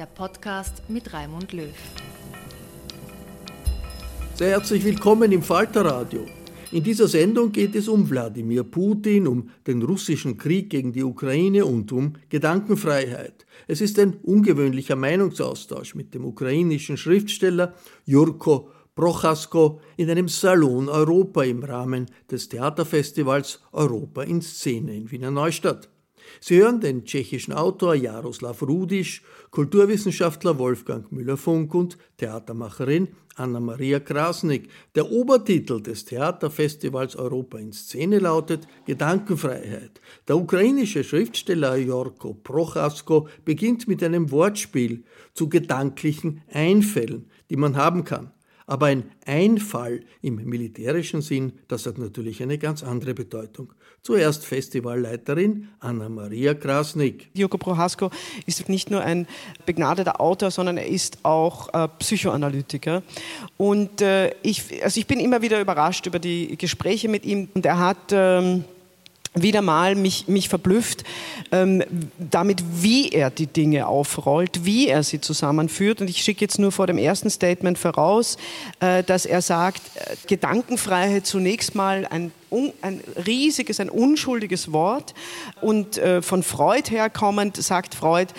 der Podcast mit Raimund Löw. Sehr herzlich willkommen im Falterradio. In dieser Sendung geht es um Wladimir Putin, um den russischen Krieg gegen die Ukraine und um Gedankenfreiheit. Es ist ein ungewöhnlicher Meinungsaustausch mit dem ukrainischen Schriftsteller Jurko Prochasko in einem Salon Europa im Rahmen des Theaterfestivals Europa in Szene in Wiener Neustadt. Sie hören den tschechischen Autor Jaroslav Rudisch, Kulturwissenschaftler Wolfgang Müller-Funk und Theatermacherin Anna-Maria Krasnik. Der Obertitel des Theaterfestivals Europa in Szene lautet Gedankenfreiheit. Der ukrainische Schriftsteller Jorko Prochasko beginnt mit einem Wortspiel zu gedanklichen Einfällen, die man haben kann. Aber ein Einfall im militärischen Sinn, das hat natürlich eine ganz andere Bedeutung. Zuerst Festivalleiterin Anna-Maria Krasnik. Joko Prohasko ist nicht nur ein begnadeter Autor, sondern er ist auch äh, Psychoanalytiker. Und äh, ich, also ich bin immer wieder überrascht über die Gespräche mit ihm. Und er hat... Ähm, wieder mal mich, mich verblüfft ähm, damit, wie er die Dinge aufrollt, wie er sie zusammenführt. Und ich schicke jetzt nur vor dem ersten Statement voraus, äh, dass er sagt, äh, Gedankenfreiheit zunächst mal ein, un, ein riesiges, ein unschuldiges Wort. Und äh, von Freud herkommend sagt Freud,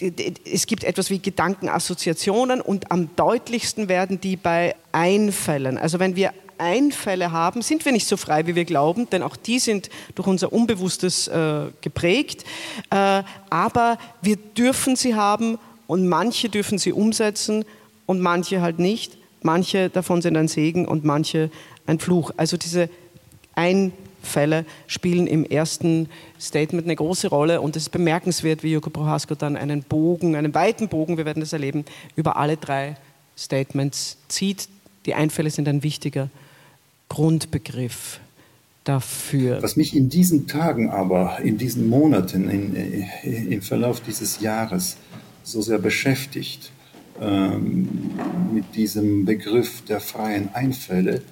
es gibt etwas wie Gedankenassoziationen und am deutlichsten werden die bei Einfällen. Also wenn wir Einfälle haben, sind wir nicht so frei, wie wir glauben, denn auch die sind durch unser Unbewusstes äh, geprägt. Äh, aber wir dürfen sie haben und manche dürfen sie umsetzen und manche halt nicht. Manche davon sind ein Segen und manche ein Fluch. Also diese Einfälle spielen im ersten Statement eine große Rolle und es ist bemerkenswert, wie Joko Prohasko dann einen Bogen, einen weiten Bogen, wir werden das erleben, über alle drei Statements zieht. Die Einfälle sind ein wichtiger Grundbegriff dafür. Was mich in diesen Tagen aber, in diesen Monaten, in, in, äh, im Verlauf dieses Jahres so sehr beschäftigt, ähm, mit diesem Begriff der freien Einfälle,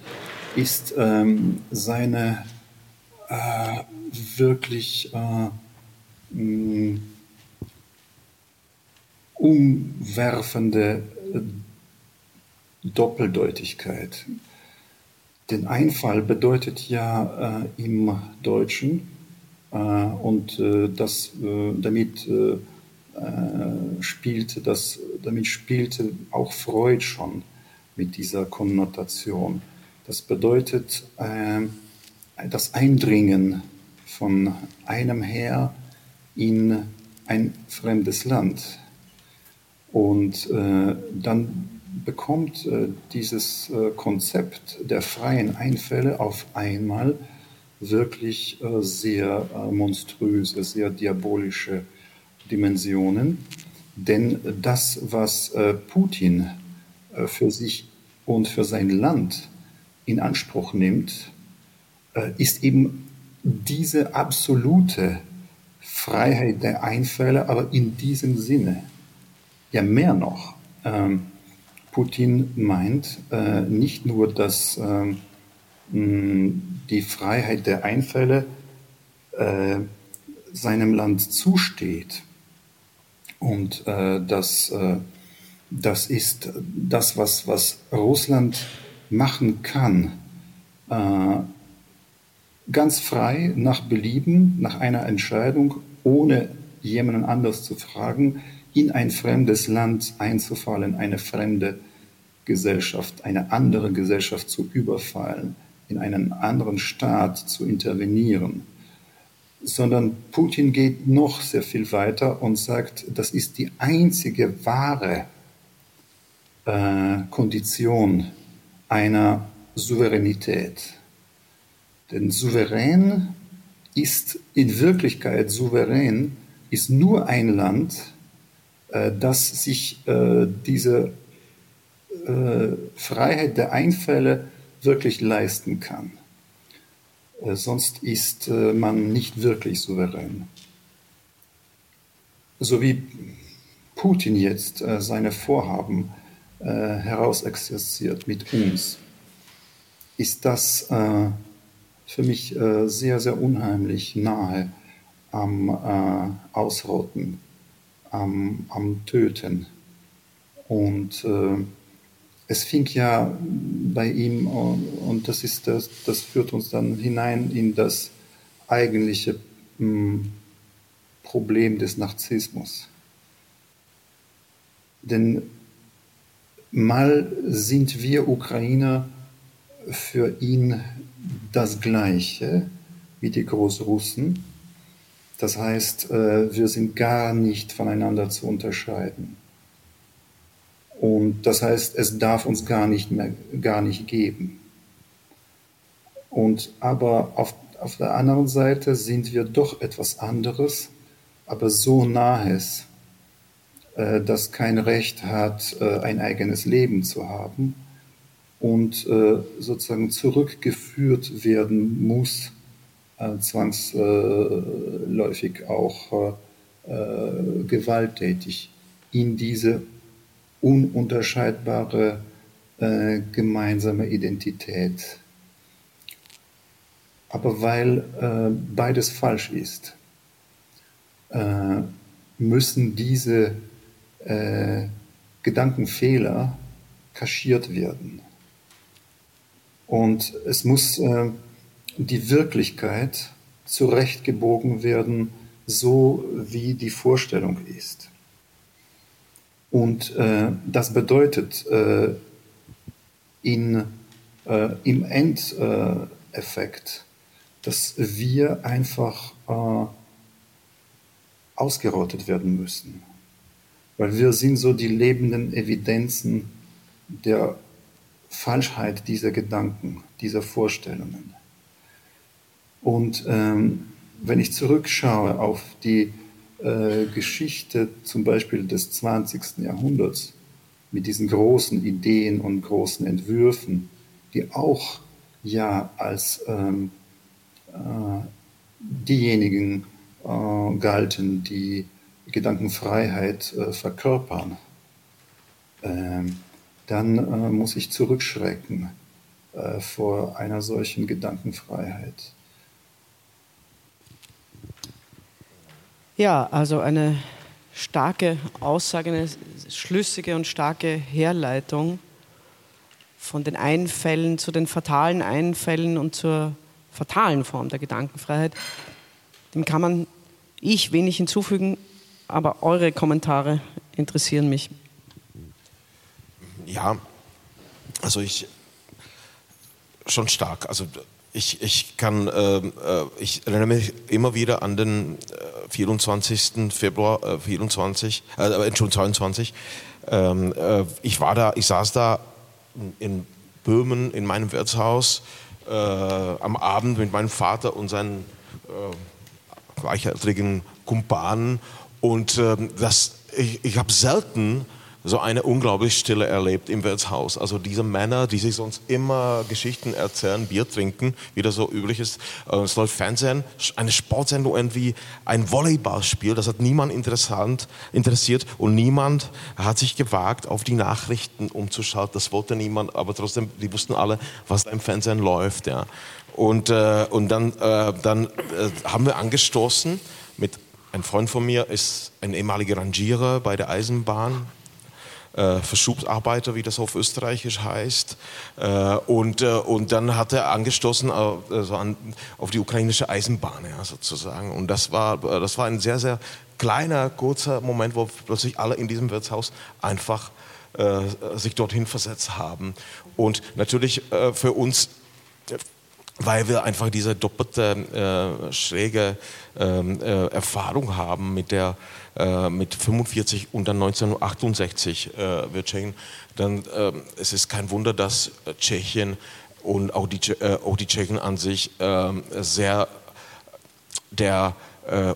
ist ähm, seine äh, wirklich äh, mh, umwerfende äh, Doppeldeutigkeit. Denn Einfall bedeutet ja äh, im Deutschen äh, und äh, das äh, damit äh, äh, spielte das damit spielte auch Freud schon mit dieser Konnotation. Das bedeutet das Eindringen von einem her in ein fremdes Land und dann bekommt äh, dieses äh, Konzept der freien Einfälle auf einmal wirklich äh, sehr äh, monströse, sehr diabolische Dimensionen. Denn das, was äh, Putin äh, für sich und für sein Land in Anspruch nimmt, ist eben diese absolute Freiheit der Einfälle, aber in diesem Sinne. Ja, mehr noch. Ähm, Putin meint äh, nicht nur, dass ähm, die Freiheit der Einfälle äh, seinem Land zusteht. Und äh, das, äh, das ist das, was, was Russland machen kann. Äh, ganz frei, nach Belieben, nach einer Entscheidung, ohne jemanden anders zu fragen, in ein fremdes Land einzufallen, eine fremde Gesellschaft, eine andere Gesellschaft zu überfallen, in einen anderen Staat zu intervenieren, sondern Putin geht noch sehr viel weiter und sagt, das ist die einzige wahre äh, Kondition einer Souveränität. Denn souverän ist in Wirklichkeit souverän, ist nur ein Land, äh, das sich äh, diese äh, Freiheit der Einfälle wirklich leisten kann. Äh, sonst ist äh, man nicht wirklich souverän. So wie Putin jetzt äh, seine Vorhaben herausexerziert mit uns, ist das für mich sehr, sehr unheimlich nahe am Ausrotten, am, am Töten. Und es fing ja bei ihm, und das, ist das, das führt uns dann hinein in das eigentliche hm, Problem des Narzissmus. Denn mal sind wir Ukrainer für ihn das Gleiche wie die Großrussen. Das heißt, äh, wir sind gar nicht voneinander zu unterscheiden. Und das heißt, es darf uns gar nicht mehr, gar nicht geben. Und aber auf, auf der anderen Seite sind wir doch etwas anderes, aber so nahes, äh, das kein Recht hat, äh, ein eigenes Leben zu haben und äh, sozusagen zurückgeführt werden muss, äh, zwangsläufig auch äh, äh, gewalttätig in diese ununterscheidbare äh, gemeinsame Identität. Aber weil äh, beides falsch ist, äh, müssen diese äh, Gedankenfehler kaschiert werden. Und es muss äh, die Wirklichkeit zurechtgebogen werden, so wie die Vorstellung ist. Und äh, das bedeutet äh, in, äh, im Endeffekt, dass wir einfach äh, ausgerottet werden müssen. Weil wir sind so die lebenden Evidenzen der Falschheit dieser Gedanken, dieser Vorstellungen. Und ähm, wenn ich zurückschaue auf die äh, Geschichte zum Beispiel des 20. Jahrhunderts mit diesen großen Ideen und großen Entwürfen, die auch ja als ähm, äh, diejenigen äh, galten, die Gedankenfreiheit äh, verkörpern, ähm, dann äh, muss ich zurückschrecken äh, vor einer solchen Gedankenfreiheit. Ja, also eine starke Aussage, eine schlüssige und starke Herleitung von den Einfällen zu den fatalen Einfällen und zur fatalen Form der Gedankenfreiheit. Dem kann man ich wenig hinzufügen, aber eure Kommentare interessieren mich. Ja, also ich schon stark. Also ich, ich kann, äh, ich erinnere mich immer wieder an den 24. Februar, äh, 24, äh, Entschuldigung, 22. Ähm, äh, ich war da, ich saß da in Böhmen in meinem Wirtshaus äh, am Abend mit meinem Vater und seinen äh, gleichaltrigen Kumpanen und ähm, das, ich, ich habe selten so eine unglaublich Stille erlebt im Wirtshaus. Also diese Männer, die sich sonst immer Geschichten erzählen, Bier trinken, wie das so üblich ist. Äh, es läuft Fernsehen, eine Sportsendung irgendwie, ein Volleyballspiel, das hat niemand interessant, interessiert und niemand hat sich gewagt, auf die Nachrichten umzuschalten. Das wollte niemand, aber trotzdem, die wussten alle, was da im Fernsehen läuft. Ja. Und, äh, und dann, äh, dann äh, haben wir angestoßen mit ein Freund von mir ist ein ehemaliger Rangierer bei der Eisenbahn, äh, Verschubsarbeiter, wie das auf Österreichisch heißt. Äh, und, äh, und dann hat er angestoßen also an, auf die ukrainische Eisenbahn ja, sozusagen. Und das war, das war ein sehr, sehr kleiner, kurzer Moment, wo plötzlich alle in diesem Wirtshaus einfach äh, sich dorthin versetzt haben. Und natürlich äh, für uns weil wir einfach diese doppelte äh, schräge ähm, äh, Erfahrung haben mit der äh, mit 45 und dann 1968 äh, wird Tschechien, dann äh, es ist kein Wunder, dass äh, Tschechien und auch die, äh, auch die Tschechen an sich ähm, sehr der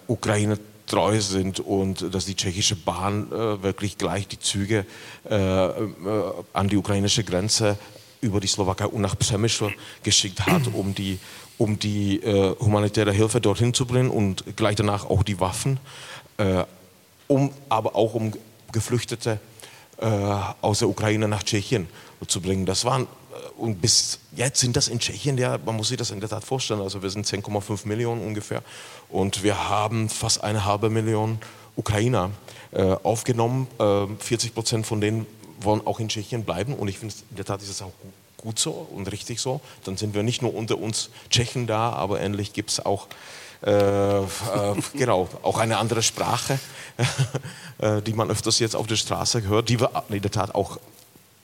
Ukraine treu sind und dass die tschechische Bahn wirklich gleich die Züge an die ukrainische Grenze über die Slowakei und nach Przemysl geschickt hat, um die, um die äh, humanitäre Hilfe dorthin zu bringen und gleich danach auch die Waffen. Äh, um, aber auch um Geflüchtete äh, aus der Ukraine nach Tschechien zu bringen. Das waren, äh, und bis jetzt sind das in Tschechien, ja, man muss sich das in der Tat vorstellen, also wir sind 10,5 Millionen ungefähr und wir haben fast eine halbe Million Ukrainer äh, aufgenommen. Äh, 40 Prozent von denen wollen auch in Tschechien bleiben und ich finde, in der Tat ist es auch gut so und richtig so. Dann sind wir nicht nur unter uns Tschechen da, aber ähnlich gibt es auch äh, äh, genau, auch eine andere Sprache, äh, die man öfters jetzt auf der Straße hört, die wir in der Tat auch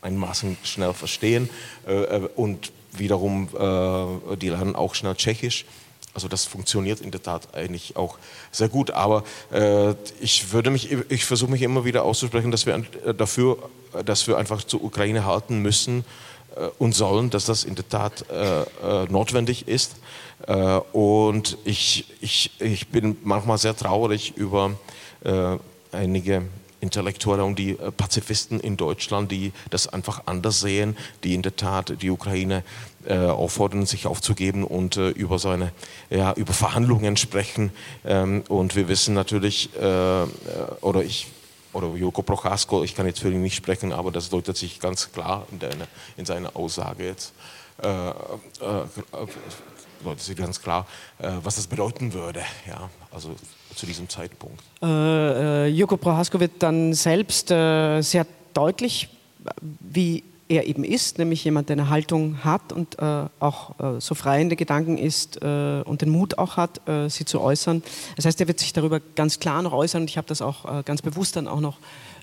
einmaßen schnell verstehen äh, äh, und wiederum die lernen auch schnell Tschechisch. Also das funktioniert in der Tat eigentlich auch sehr gut. Aber äh, ich würde mich, ich versuche mich immer wieder auszusprechen, dass wir dafür, dass wir einfach zur Ukraine halten müssen und sollen, dass das in der Tat äh, notwendig ist. Äh, und ich, ich, ich bin manchmal sehr traurig über äh, einige Intellektuelle und die äh, Pazifisten in Deutschland, die das einfach anders sehen, die in der Tat die Ukraine auffordern, sich aufzugeben und über seine ja, über Verhandlungen sprechen. Ähm, und wir wissen natürlich, oder ich oder Joko Prochasko, ich kann jetzt für ihn nicht sprechen, aber das deutet sich ganz klar in, der, in seiner Aussage jetzt Leute sind ganz klar, äh, was das bedeuten würde, ja, also zu diesem Zeitpunkt. Äh, äh, Joko Prohasko wird dann selbst äh, sehr deutlich, wie er eben ist, nämlich jemand, der eine Haltung hat und äh, auch äh, so frei in den Gedanken ist äh, und den Mut auch hat, äh, sie zu äußern. Das heißt, er wird sich darüber ganz klar noch äußern und ich habe das auch ganz bewusst dann auch noch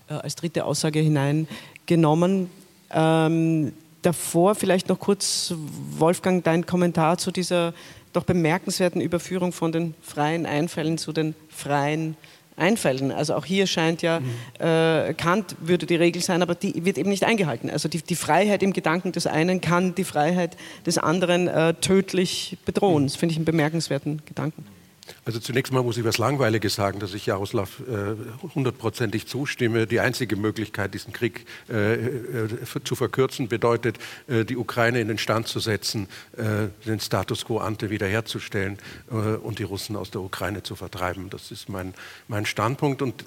als dritte Aussage hineingenommen. Ähm, davor vielleicht noch kurz, Wolfgang, dein Kommentar zu dieser doch bemerkenswerten Überführung von den freien Einfällen zu den freien Einfällen. Also auch hier scheint ja, mhm. äh, Kant würde die Regel sein, aber die wird eben nicht eingehalten. Also die, die Freiheit im Gedanken des einen kann die Freiheit des anderen äh, tödlich bedrohen. Mhm. Das finde ich einen bemerkenswerten Gedanken. Also zunächst mal muss ich was Langweiliges sagen, dass ich Jaroslav äh, hundertprozentig äh, zustimme. Die einzige Möglichkeit, diesen Krieg äh, äh, zu verkürzen, bedeutet, äh, die Ukraine in den Stand zu setzen, äh, den Status quo ante wiederherzustellen und die Russen aus der Ukraine zu vertreiben. Das ist mein, mein Standpunkt. Und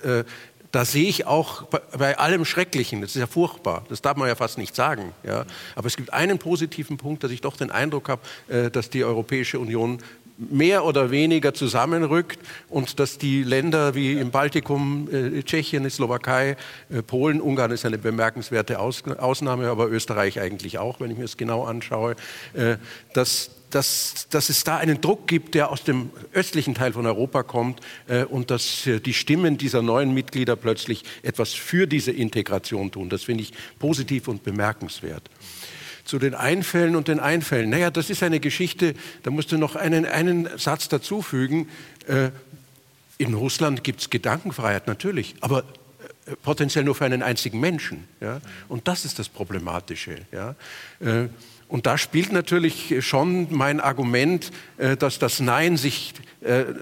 da sehe ich auch bei, bei, allem Schrecklichen, das ist ja furchtbar, das darf man ja fast nicht sagen, ja. aber es gibt einen positiven Punkt, dass ich doch den Eindruck habe, dass die Europäische Union mehr oder weniger zusammenrückt und dass die Länder wie im Baltikum, äh, Tschechien, Slowakei, äh, Polen, Ungarn ist eine bemerkenswerte Aus Ausnahme, aber Österreich eigentlich auch, wenn ich mir das genau anschaue, äh, dass, dass, dass es da einen Druck gibt, der aus dem östlichen Teil von Europa kommt äh, und dass äh, die Stimmen dieser neuen Mitglieder plötzlich etwas für diese Integration tun. Das finde ich positiv und bemerkenswert. Zu den Einfällen und den Einfällen. Naja, das ist eine Geschichte, da musst du noch einen, einen Satz dazufügen. Äh, in Russland gibt es Gedankenfreiheit natürlich, aber äh, potenziell nur für einen einzigen Menschen. Ja? Und das ist das Problematische. Ja? Äh, und da spielt natürlich schon mein Argument, äh, dass das Nein sich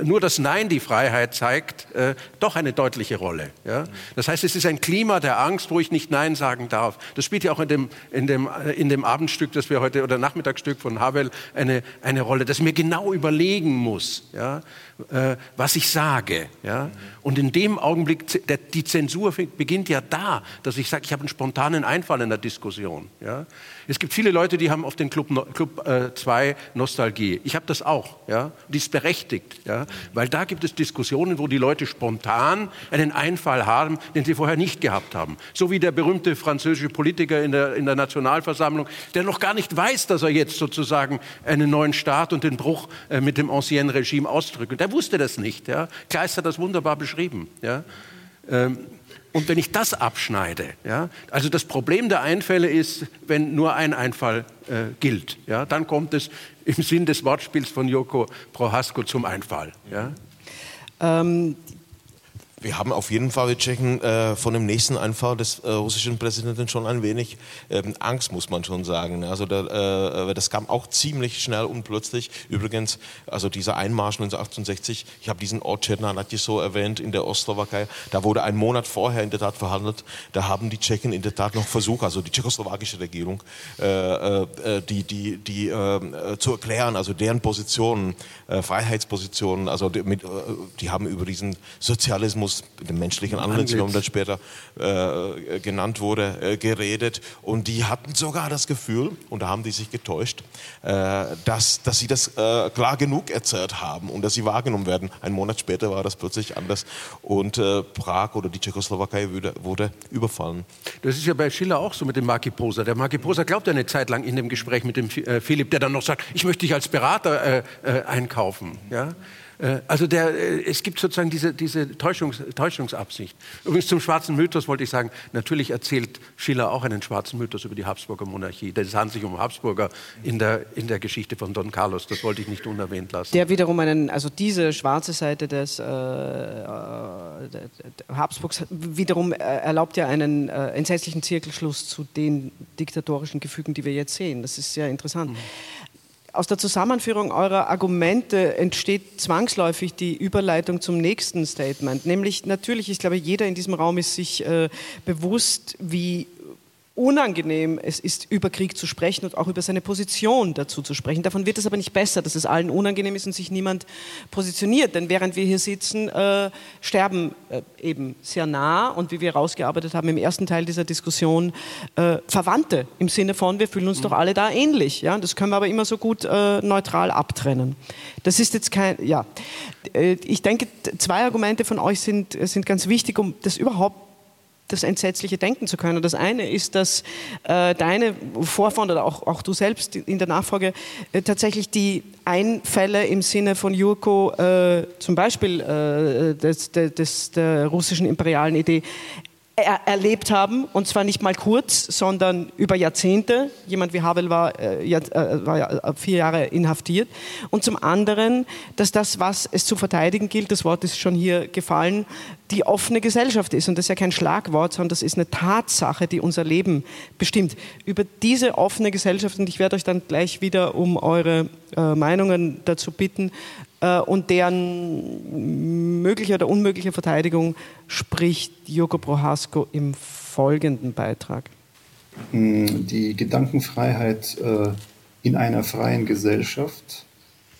nur das Nein die Freiheit zeigt, äh, doch eine deutliche Rolle. Ja? Das heißt, es ist ein Klima der Angst, wo ich nicht Nein sagen darf. Das spielt ja auch in dem, in dem, in dem Abendstück, das wir heute, oder Nachmittagsstück von Havel, eine, eine Rolle, dass ich mir genau überlegen muss, ja, was ich sage. Ja? Und in dem Augenblick, der, die Zensur beginnt ja da, dass ich sage, ich habe einen spontanen Einfall in der Diskussion. Ja? Es gibt viele Leute, die haben auf den Club 2 Club, äh, Nostalgie. Ich habe das auch. Ja? Die ist berechtigt. Ja? Weil da gibt es Diskussionen, wo die Leute spontan einen Einfall haben, den sie vorher nicht gehabt haben. So wie der berühmte französische Politiker in der, in der Nationalversammlung, der noch gar nicht weiß, dass er jetzt sozusagen einen neuen Staat und den Bruch äh, mit dem ancien Regime ausdrückt. Der wusste das nicht. Ja? Kleist hat das wunderbar beschrieben. Ja? Ähm, und wenn ich das abschneide, ja, also das Problem der Einfälle ist, wenn nur ein Einfall äh, gilt, ja, dann kommt es im Sinn des Wortspiels von Joko Prohasko zum Einfall. Ja. Ähm, wir haben auf jeden Fall, wir checken äh, von dem nächsten Einfall des äh, russischen Präsidenten schon ein wenig ähm, Angst, muss man schon sagen. Also da, äh, das kam auch ziemlich schnell und plötzlich. Übrigens, also dieser Einmarsch 1968, ich habe diesen Ort so erwähnt in der Ostslowakei, da wurde ein Monat vorher in der Tat verhandelt. Da haben die Tschechen in der Tat noch versucht, also die tschechoslowakische Regierung, äh, äh, die, die, die äh, zu erklären, also deren Positionen, Freiheitspositionen, also die, mit, die haben über diesen Sozialismus Antlitz, dem menschlichen wie das später äh, genannt wurde, äh, geredet. Und die hatten sogar das Gefühl, und da haben die sich getäuscht, äh, dass, dass sie das äh, klar genug erzählt haben und dass sie wahrgenommen werden. Ein Monat später war das plötzlich anders und äh, Prag oder die Tschechoslowakei wurde, wurde, überfallen. Das ist ja bei Schiller auch so mit dem Marki Poser. Der Marki Poser glaubt ja eine Zeit lang in dem Gespräch mit dem äh, Philipp, der dann noch sagt, ich möchte dich als Berater einkaufen. Ja? Äh, also der, äh, es gibt sozusagen diese, diese Täuschungs, Täuschungsabsicht. Übrigens zum schwarzen Mythos wollte ich sagen, natürlich erzählt Schiller auch einen schwarzen Mythos über die Habsburger Monarchie. Es handelt sich um Habsburger in der, in der Geschichte von Don Carlos. Das wollte ich nicht unerwähnt lassen. Der wiederum einen, also diese schwarze Seite des äh, äh Habsburgs wiederum erlaubt ja einen äh, entsetzlichen Zirkelschluss zu den diktatorischen Gefügen, die wir jetzt sehen. Das ist sehr interessant. Mhm. Aus der Zusammenführung eurer Argumente entsteht zwangsläufig die Überleitung zum nächsten Statement. Nämlich natürlich, ich glaube, jeder in diesem Raum ist sich äh, bewusst, wie unangenehm es ist, über Krieg zu sprechen und auch über seine Position dazu zu sprechen. Davon wird es aber nicht besser, dass es allen unangenehm ist und sich niemand positioniert. Denn während wir hier sitzen, äh, sterben äh, eben sehr nah und wie wir herausgearbeitet haben im ersten Teil dieser Diskussion, äh, Verwandte im Sinne von, wir fühlen uns mhm. doch alle da ähnlich. Ja? Das können wir aber immer so gut äh, neutral abtrennen. Das ist jetzt kein, ja. Äh, ich denke, zwei Argumente von euch sind, sind ganz wichtig, um das überhaupt das Entsetzliche denken zu können. Das eine ist, dass äh, deine Vorfahren oder auch, auch, du selbst in der Nachfolge äh, tatsächlich die Einfälle im Sinne von Jurko, äh, zum Beispiel äh, des, des, der russischen imperialen Idee, er erlebt haben, und zwar nicht mal kurz, sondern über Jahrzehnte. Jemand wie Havel war, äh, äh, war ja äh, vier Jahre inhaftiert. Und zum anderen, dass das, was es zu verteidigen gilt, das Wort ist schon hier gefallen, die offene Gesellschaft ist. Und das ist ja kein Schlagwort, sondern das ist eine Tatsache, die unser Leben bestimmt. Über diese offene Gesellschaft, und ich werde euch dann gleich wieder um eure äh, Meinungen dazu bitten, äh, und deren mögliche oder unmögliche Verteidigung spricht Joko Prohasko im folgenden Beitrag. Hm, die Gedankenfreiheit äh, in einer freien Gesellschaft,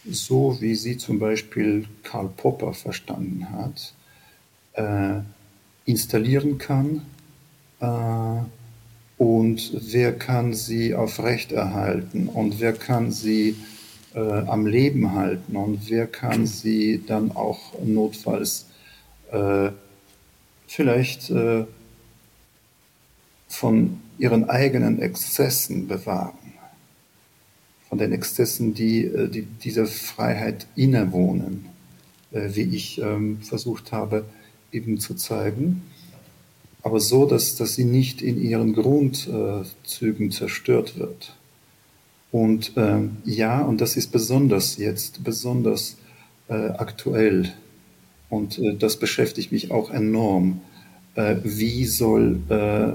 so wie sie zum Beispiel Karl Popper verstanden hat, äh, installieren kann und wer kann sie aufrechterhalten und wer kann sie äh, am Leben halten. Und wer kann sie dann auch notfalls äh, vielleicht äh, von ihren eigenen Exzessen bewahren, von den Exzessen, die, äh, die dieser Freiheit innewohnen, äh, wie ich ähm, versucht habe eben zu zeigen, aber so, dass, dass sie nicht in ihren Grundzügen zerstört wird. Und äh, ja, und das ist besonders jetzt, besonders äh, aktuell. Und äh, das beschäftigt mich auch enorm. Äh, wie soll äh,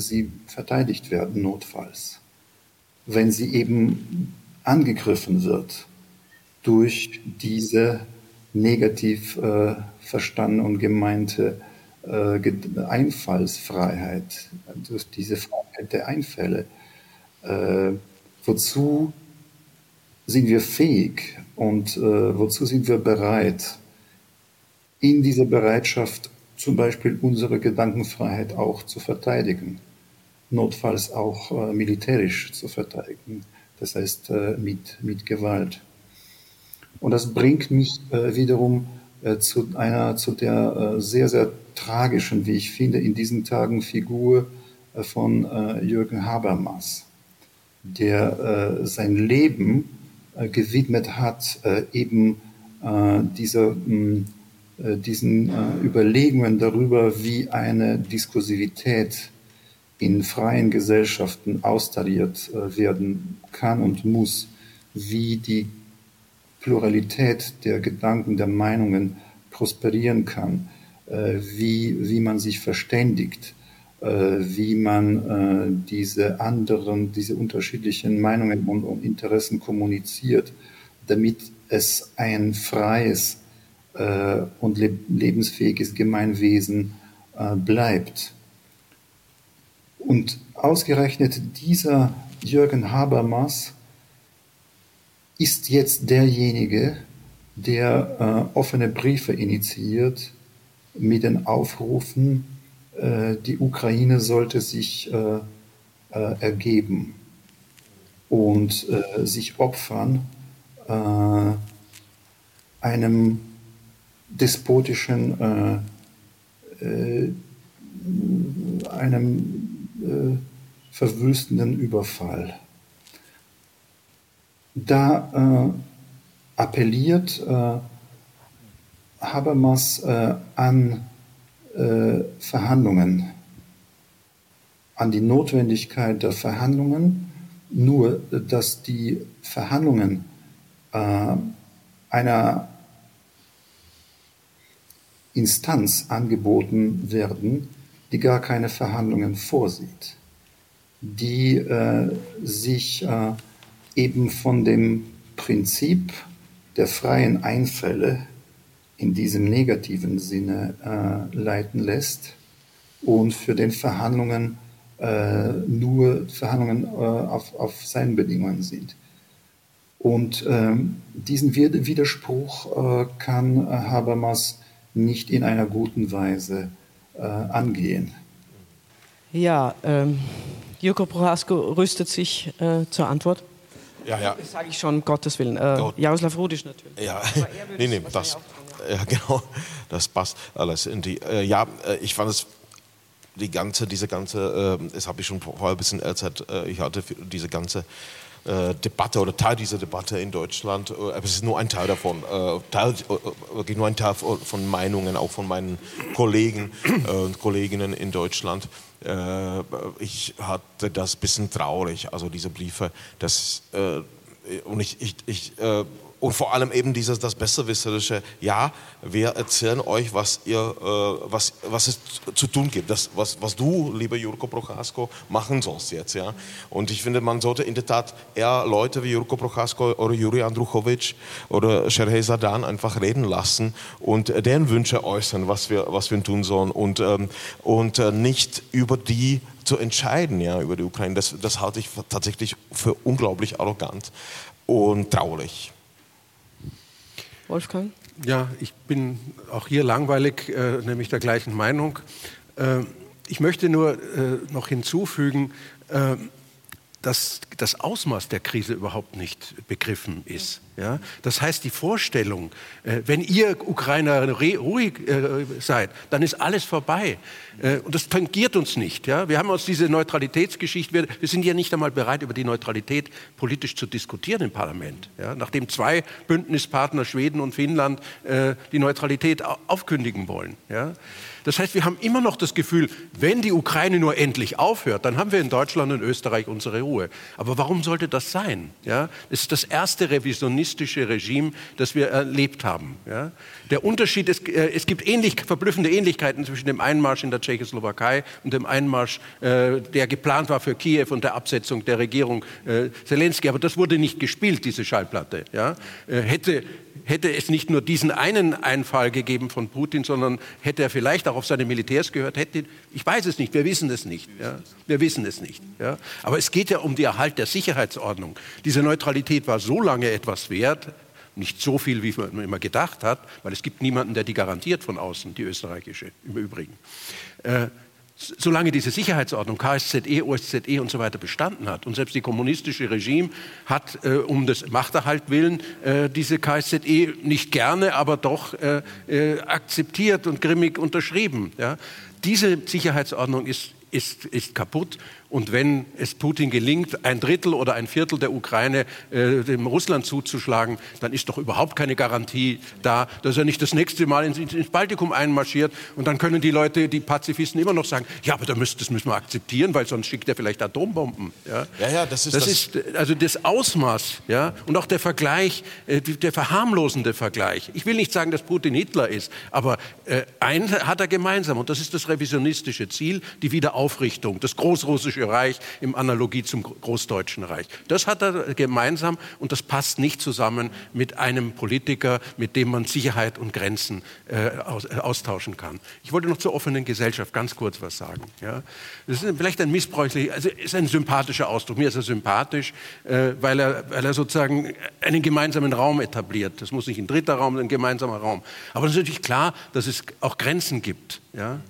sie verteidigt werden, notfalls? Wenn sie eben angegriffen wird durch diese negativ äh, verstandene und gemeinte Einfallsfreiheit, durch diese Freiheit der Einfälle wozu sind wir fähig und äh, wozu sind wir bereit, in dieser Bereitschaft zum Beispiel unsere Gedankenfreiheit auch zu verteidigen, notfalls auch äh, militärisch zu verteidigen, das heißt äh, mit, mit Gewalt. Und das bringt mich äh, wiederum äh, zu einer, zu der äh, sehr, sehr tragischen, wie ich finde, in diesen Tagen Figur von Jürgen Habermas der äh, sein Leben äh, gewidmet hat, äh, eben äh, dieser, mh, äh, diesen äh, Überlegungen darüber, wie eine Diskursivität in freien Gesellschaften austariert werden kann und muss, wie die Pluralität der Gedanken, der Meinungen prosperieren kann, wie, wie man sich verständigt, äh, wie man äh, diese anderen, diese unterschiedlichen Meinungen und, Interessen kommuniziert, damit es ein freies äh, und lebensfähiges Gemeinwesen bleibt. Und ausgerechnet dieser Jürgen Habermas ist jetzt derjenige, der offene Briefe initiiert mit den Aufrufen, äh, die Ukraine sollte sich äh, äh, ergeben und sich opfern einem despotischen, einem verwüstenden Überfall. Da appelliert Habermas an äh, Verhandlungen, an die Notwendigkeit der Verhandlungen, nur dass die Verhandlungen äh, einer Instanz angeboten werden, die gar keine Verhandlungen vorsieht, die äh, sich äh, eben von dem Prinzip der freien Einfälle in diesem negativen Sinne äh, leiten lässt und für den Verhandlungen äh, nur Verhandlungen äh, auf, auf seinen Bedingungen sind. Und ähm, diesen Widerspruch äh, kann Habermas nicht in einer guten Weise äh, angehen. Ja, ähm, Joko Prohasko rüstet sich äh, zur Antwort. Ja, ja. Das sage ich schon, um Gottes Willen. Äh, Gott. Jaroslav Rudisch natürlich. Ja, nee, nee, das, ja, genau, das passt alles in die. Äh, ja, äh, ich fand es die ganze, diese ganze, äh, das habe ich schon vorher ein bisschen erzählt, äh, ich hatte diese ganze äh, Debatte oder Teil dieser Debatte in Deutschland, äh, aber es ist nur ein Teil davon, Teil, wirklich nur ein Teil von Meinungen, auch von meinen Kollegen und Kolleginnen in Deutschland. ich hatte das ein bisschen traurig, also diese Briefe, das, und ich, ich, ich und vor allem eben dieses das besserwisserische, ja, wir erzählen euch, was ihr, äh, was, was es zu tun gibt, das, was, was du, lieber Jurko Prochasko, machen sollst jetzt, ja. Und ich finde, man sollte in der Tat eher Leute wie Jurko Prochasko oder Juri Andruchovic oder Sherhey Sadan einfach reden lassen und deren Wünsche äußern, was wir, was wir tun sollen und, ähm, und äh, nicht über die zu entscheiden, ja, über die Ukraine. Das, das halte ich tatsächlich für unglaublich arrogant und traurig. Wolfgang? Ja, ich bin auch hier langweilig, äh, nämlich der gleichen Meinung. Äh, ich möchte nur äh, noch hinzufügen, äh, dass das Ausmaß der Krise überhaupt nicht begriffen ist. Ja? Das heißt, die Vorstellung, äh, wenn ihr Ukrainer ruhig äh, seid, dann ist alles vorbei. Äh, und das tangiert uns nicht. Ja? Wir haben uns diese Neutralitätsgeschichte, wir, wir, sind ja nicht einmal bereit, über die Neutralität politisch zu diskutieren im Parlament. Ja? Nachdem zwei Bündnispartner, Schweden und Finnland, äh, die Neutralität aufkündigen wollen. Ja? Das heißt, wir haben immer noch das Gefühl, wenn die Ukraine nur endlich aufhört, dann haben wir in Deutschland und Österreich unsere Ruhe. Aber warum sollte das sein? Ja, das ist das erste revisionistische Regime, das wir erlebt haben. Ja, der Unterschied ist, äh, es gibt ähnlich, verblüffende Ähnlichkeiten zwischen dem Einmarsch in der Tschechoslowakei und dem Einmarsch, äh, der geplant war für Kiew und der Absetzung der Regierung äh, Zelensky. Aber das wurde nicht gespielt, diese Schallplatte. Ja, äh, hätte hätte es nicht nur diesen einen Einfall gegeben von Putin, sondern hätte er vielleicht auch auf seine Militärs gehört, hätte, ich weiß es nicht, wir wissen es nicht. Ja? Wir wissen es nicht. Ja? Aber es geht ja um den Erhalt der Sicherheitsordnung. Diese Neutralität war so lange etwas wert, nicht so viel, wie man immer gedacht hat, weil es gibt niemanden, der die garantiert von außen, die österreichische im Übrigen. Äh, solange diese Sicherheitsordnung KSZE, OSZE und so weiter bestanden hat und selbst die kommunistische Regime hat äh, um des Machterhalt willen äh, diese KSZE nicht gerne, aber doch äh, äh, akzeptiert und grimmig unterschrieben. Ja. Diese Sicherheitsordnung ist, ist, ist kaputt und wenn es Putin gelingt, ein Drittel oder ein Viertel der Ukraine äh, dem Russland zuzuschlagen, dann ist doch überhaupt keine Garantie da, dass er nicht das nächste Mal ins, ins Baltikum einmarschiert. Und dann können die Leute, die Pazifisten immer noch sagen, ja, aber das müssen, das müssen wir akzeptieren, weil sonst schickt er vielleicht Atombomben. Ja, ja, ja das ist das. das ist, also das Ausmaß ja, und auch der Vergleich, äh, der verharmlosende Vergleich. Ich will nicht sagen, dass Putin Hitler ist, aber äh, eins hat er gemeinsam und das ist das revisionistische Ziel, die Wiederaufrichtung, das großrussische Römische Reich im Analogie zum Großdeutschen Reich. Das hat er gemeinsam und das passt nicht zusammen mit einem Politiker, mit dem man Sicherheit und Grenzen äh, aus, äh, austauschen kann. Ich wollte noch zur offenen Gesellschaft ganz kurz was sagen. Ja? Das ist vielleicht ein missbräuchlicher, also ist ein sympathischer Ausdruck. Mir ist er sympathisch, äh, weil, er, weil er sozusagen einen gemeinsamen Raum etabliert. Das muss nicht ein dritter Raum, ein gemeinsamer Raum. Aber es ist natürlich klar, dass es auch Grenzen gibt. Ja?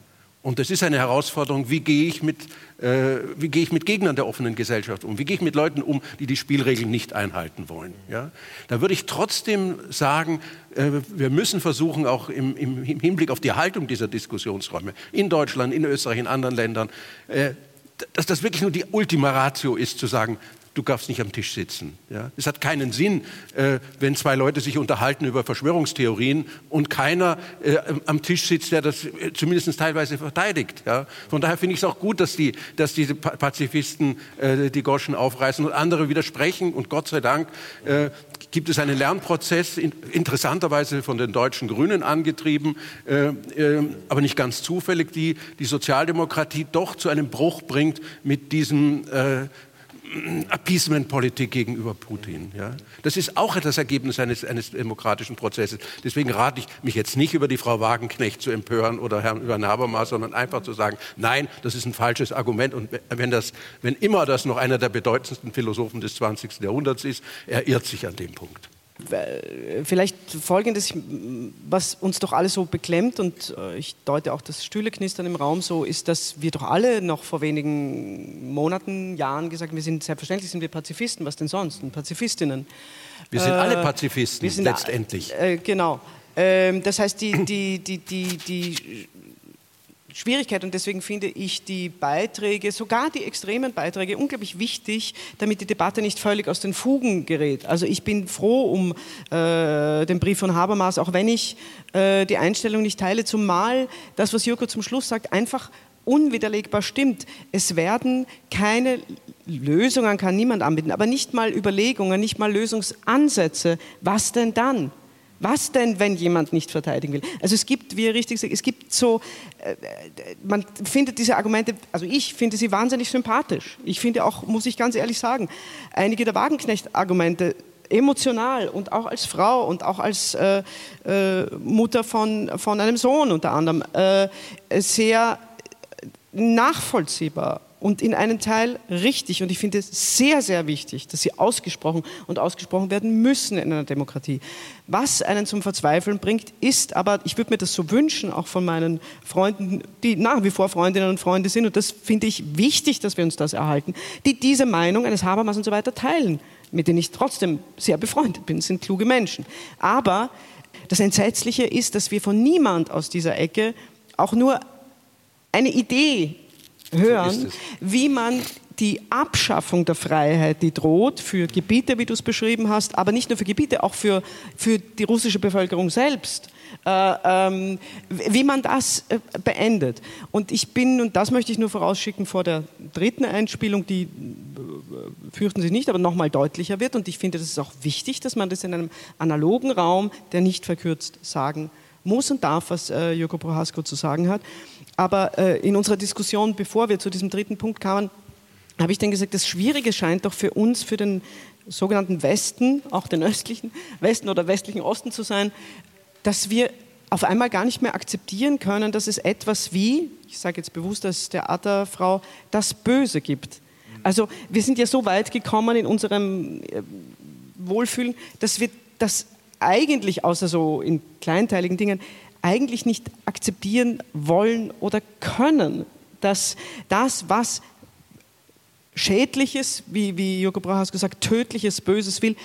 Und das ist eine Herausforderung, wie gehe ich mit, äh, wie gehe ich mit Gegnern der offenen Gesellschaft um? Wie gehe ich mit Leuten um, die die Spielregeln nicht einhalten wollen? Ja? Da würde ich trotzdem sagen, äh, wir müssen versuchen, auch im, im, Hinblick auf die Erhaltung dieser Diskussionsräume in Deutschland, in Österreich, in anderen Ländern, äh, dass das wirklich nur die Ultima Ratio ist, zu sagen, du darfst nicht am Tisch sitzen. Ja? Es hat keinen Sinn, äh, wenn zwei Leute sich unterhalten über Verschwörungstheorien und keiner äh, am Tisch sitzt, der das äh, zumindest teilweise verteidigt. Ja? Von daher finde ich es auch gut, dass, die, dass diese Pazifisten äh, die Goschen aufreißen und andere widersprechen. Und Gott sei Dank äh, gibt es einen Lernprozess, in, interessanterweise von den deutschen Grünen angetrieben, äh, aber nicht ganz zufällig, die die Sozialdemokratie doch zu einem Bruch bringt mit diesem Appeasement-Politik gegenüber Putin. Ja? Das ist auch das Ergebnis eines, eines, demokratischen Prozesses. Deswegen rate ich mich jetzt nicht über die Frau Wagenknecht zu empören oder Herrn, über Habermas, sondern einfach zu sagen, nein, das ist ein falsches Argument. Und wenn, das, wenn immer das noch einer der bedeutendsten Philosophen des 20. Jahrhunderts ist, er irrt sich an dem Punkt vielleicht Folgendes, was uns doch alle so beklemmt, und äh, ich deute auch das Stühleknistern im Raum so, ist, dass wir doch alle noch vor wenigen Monaten, Jahren gesagt haben, wir sind, selbstverständlich sind wir Pazifisten, was denn sonst, und Pazifistinnen. Wir sind äh, alle Pazifisten, sind letztendlich. Äh, genau. Ähm, das heißt, die, die, die, die, die Schwierigkeit und deswegen finde ich die Beiträge, sogar die extremen Beiträge, unglaublich wichtig, damit die Debatte nicht völlig aus den Fugen gerät. Also ich bin froh um äh, den Brief von Habermas, auch wenn ich äh, die Einstellung nicht teile, zumal das, was Jürgen zum Schluss sagt, einfach unwiderlegbar stimmt. Es werden keine Lösungen, kann niemand anbieten, aber nicht mal Überlegungen, nicht mal Lösungsansätze. Was denn dann? Was denn, wenn jemand nicht verteidigen will? Also es gibt, wie ihr richtig sagt, es gibt so, äh, man findet diese Argumente, also ich finde sie wahnsinnig sympathisch. Ich finde auch, muss ich ganz ehrlich sagen, einige der Wagenknecht-Argumente emotional und auch als Frau und auch als äh, äh, Mutter von, von einem Sohn unter anderem äh, sehr nachvollziehbar und in einem Teil richtig. Und ich finde es sehr, sehr wichtig, dass sie ausgesprochen und ausgesprochen werden müssen in einer Demokratie. Was einen zum Verzweifeln bringt, ist aber, ich würde mir das so wünschen, auch von meinen Freunden, die nach wie vor Freundinnen und Freunde sind, und das finde ich wichtig, dass wir uns das erhalten, die diese Meinung eines Habermas und so weiter teilen. mit denen ich trotzdem sehr befreundet bin, sind kluge Menschen. Aber das Entsetzliche ist, dass wir von niemand aus dieser Ecke auch nur eine Idee hören, so wie man die Abschaffung der Freiheit, die droht für Gebiete, wie du es beschrieben hast, aber nicht nur für Gebiete, auch für, für die russische Bevölkerung selbst, äh, ähm, wie man das äh, beendet. Und ich bin, und das möchte ich nur vorausschicken vor der dritten Einspielung, die äh, fürchten Sie nicht, aber nochmal deutlicher wird. Und ich finde, das ist auch wichtig, dass man das in einem analogen Raum, der nicht verkürzt, sagen muss und darf, was äh, Joko Prohasko zu sagen hat. Aber äh, in unserer Diskussion, bevor wir zu diesem dritten Punkt kamen, habe ich dann gesagt, das Schwierige scheint doch für uns, für den sogenannten Westen, auch den östlichen Westen oder westlichen Osten zu sein, dass wir auf einmal gar nicht mehr akzeptieren können, dass es etwas wie, ich sage jetzt bewusst als Theaterfrau, das Böse gibt. Also wir sind ja so weit gekommen in unserem äh, Wohlfühlen, dass wir das eigentlich, außer so in kleinteiligen Dingen, eigentlich nicht akzeptieren wollen oder können, dass das, was Schädliches, wie, wie Joko Brauhaus gesagt, Tödliches, Böses will,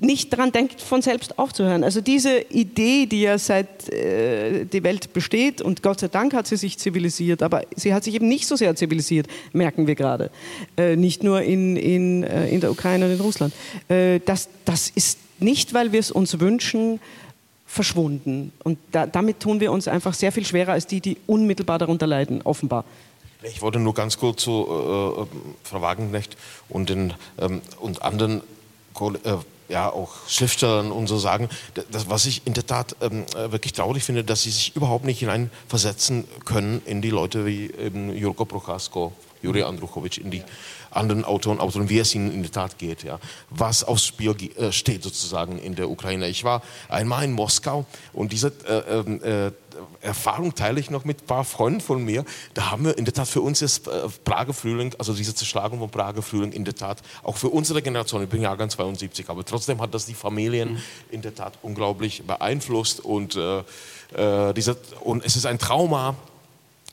nicht daran denkt, von selbst aufzuhören. Also diese Idee, die ja seit äh, die Welt besteht, und Gott sei Dank hat sie sich zivilisiert, aber sie hat sich eben nicht so sehr zivilisiert, merken wir gerade. Äh, nicht nur in, in, äh, in der Ukraine und in Russland. Äh, das, das ist nicht, weil wir es uns wünschen, verschwunden. Und da, damit tun wir uns einfach sehr viel schwerer als die, die unmittelbar darunter leiden, offenbar. Ich wollte nur ganz kurz zu äh, äh, Frau Wagenknecht und, den, ähm, und anderen äh, ja, auch Schriftstellern und so sagen, das, was ich in der Tat ähm, äh, wirklich traurig finde, dass sie sich überhaupt nicht hineinversetzen können in die Leute wie eben Jurko Prochasko, Juri Andruchowitsch, in die anderen Autoren, Autoren, wie es ihnen in der Tat geht, ja, was aufs Spiel äh, steht sozusagen in der Ukraine. Ich war einmal in Moskau und diese äh, ähm, äh, Erfahrung teile ich noch mit ein paar Freunden von mir. Da haben wir in der Tat für uns das äh, Prager Frühling, also diese Zerschlagung von Prager Frühling in der Tat, auch für unsere Generation, ich bin Jahrgang 72, aber trotzdem hat das die Familien mhm. in der Tat unglaublich beeinflusst und, äh, äh dieser, und es ist ein Trauma,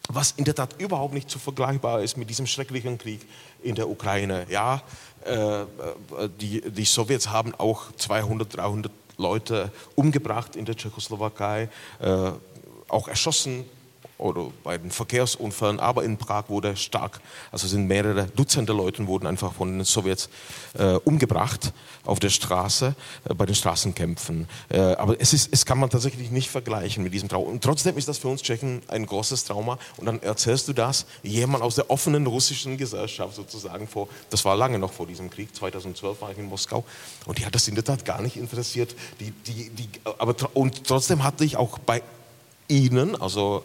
was in der Tat überhaupt nicht zu vergleichbar ist mit diesem schrecklichen Krieg in der Ukraine. Ja, äh, die, die Sowjets haben auch 200, 300 Leute umgebracht in der Tschechoslowakei, äh, auch erschossen oder bei den Verkehrsunfällen, aber in Prag wurde stark, also sind mehrere Dutzende Leute wurden einfach von den Sowjets äh, umgebracht auf der Straße, äh, bei den Straßenkämpfen. Äh, aber es, ist, es kann man tatsächlich nicht vergleichen mit diesem Trauma. Und trotzdem ist das für uns Tschechen ein großes Trauma. Und dann erzählst du das jemand aus der offenen russischen Gesellschaft sozusagen vor, das war lange noch vor diesem Krieg, 2012 war ich in Moskau, und die hat das in der Tat gar nicht interessiert. Die, die, die, aber, und trotzdem hatte ich auch bei ihnen, also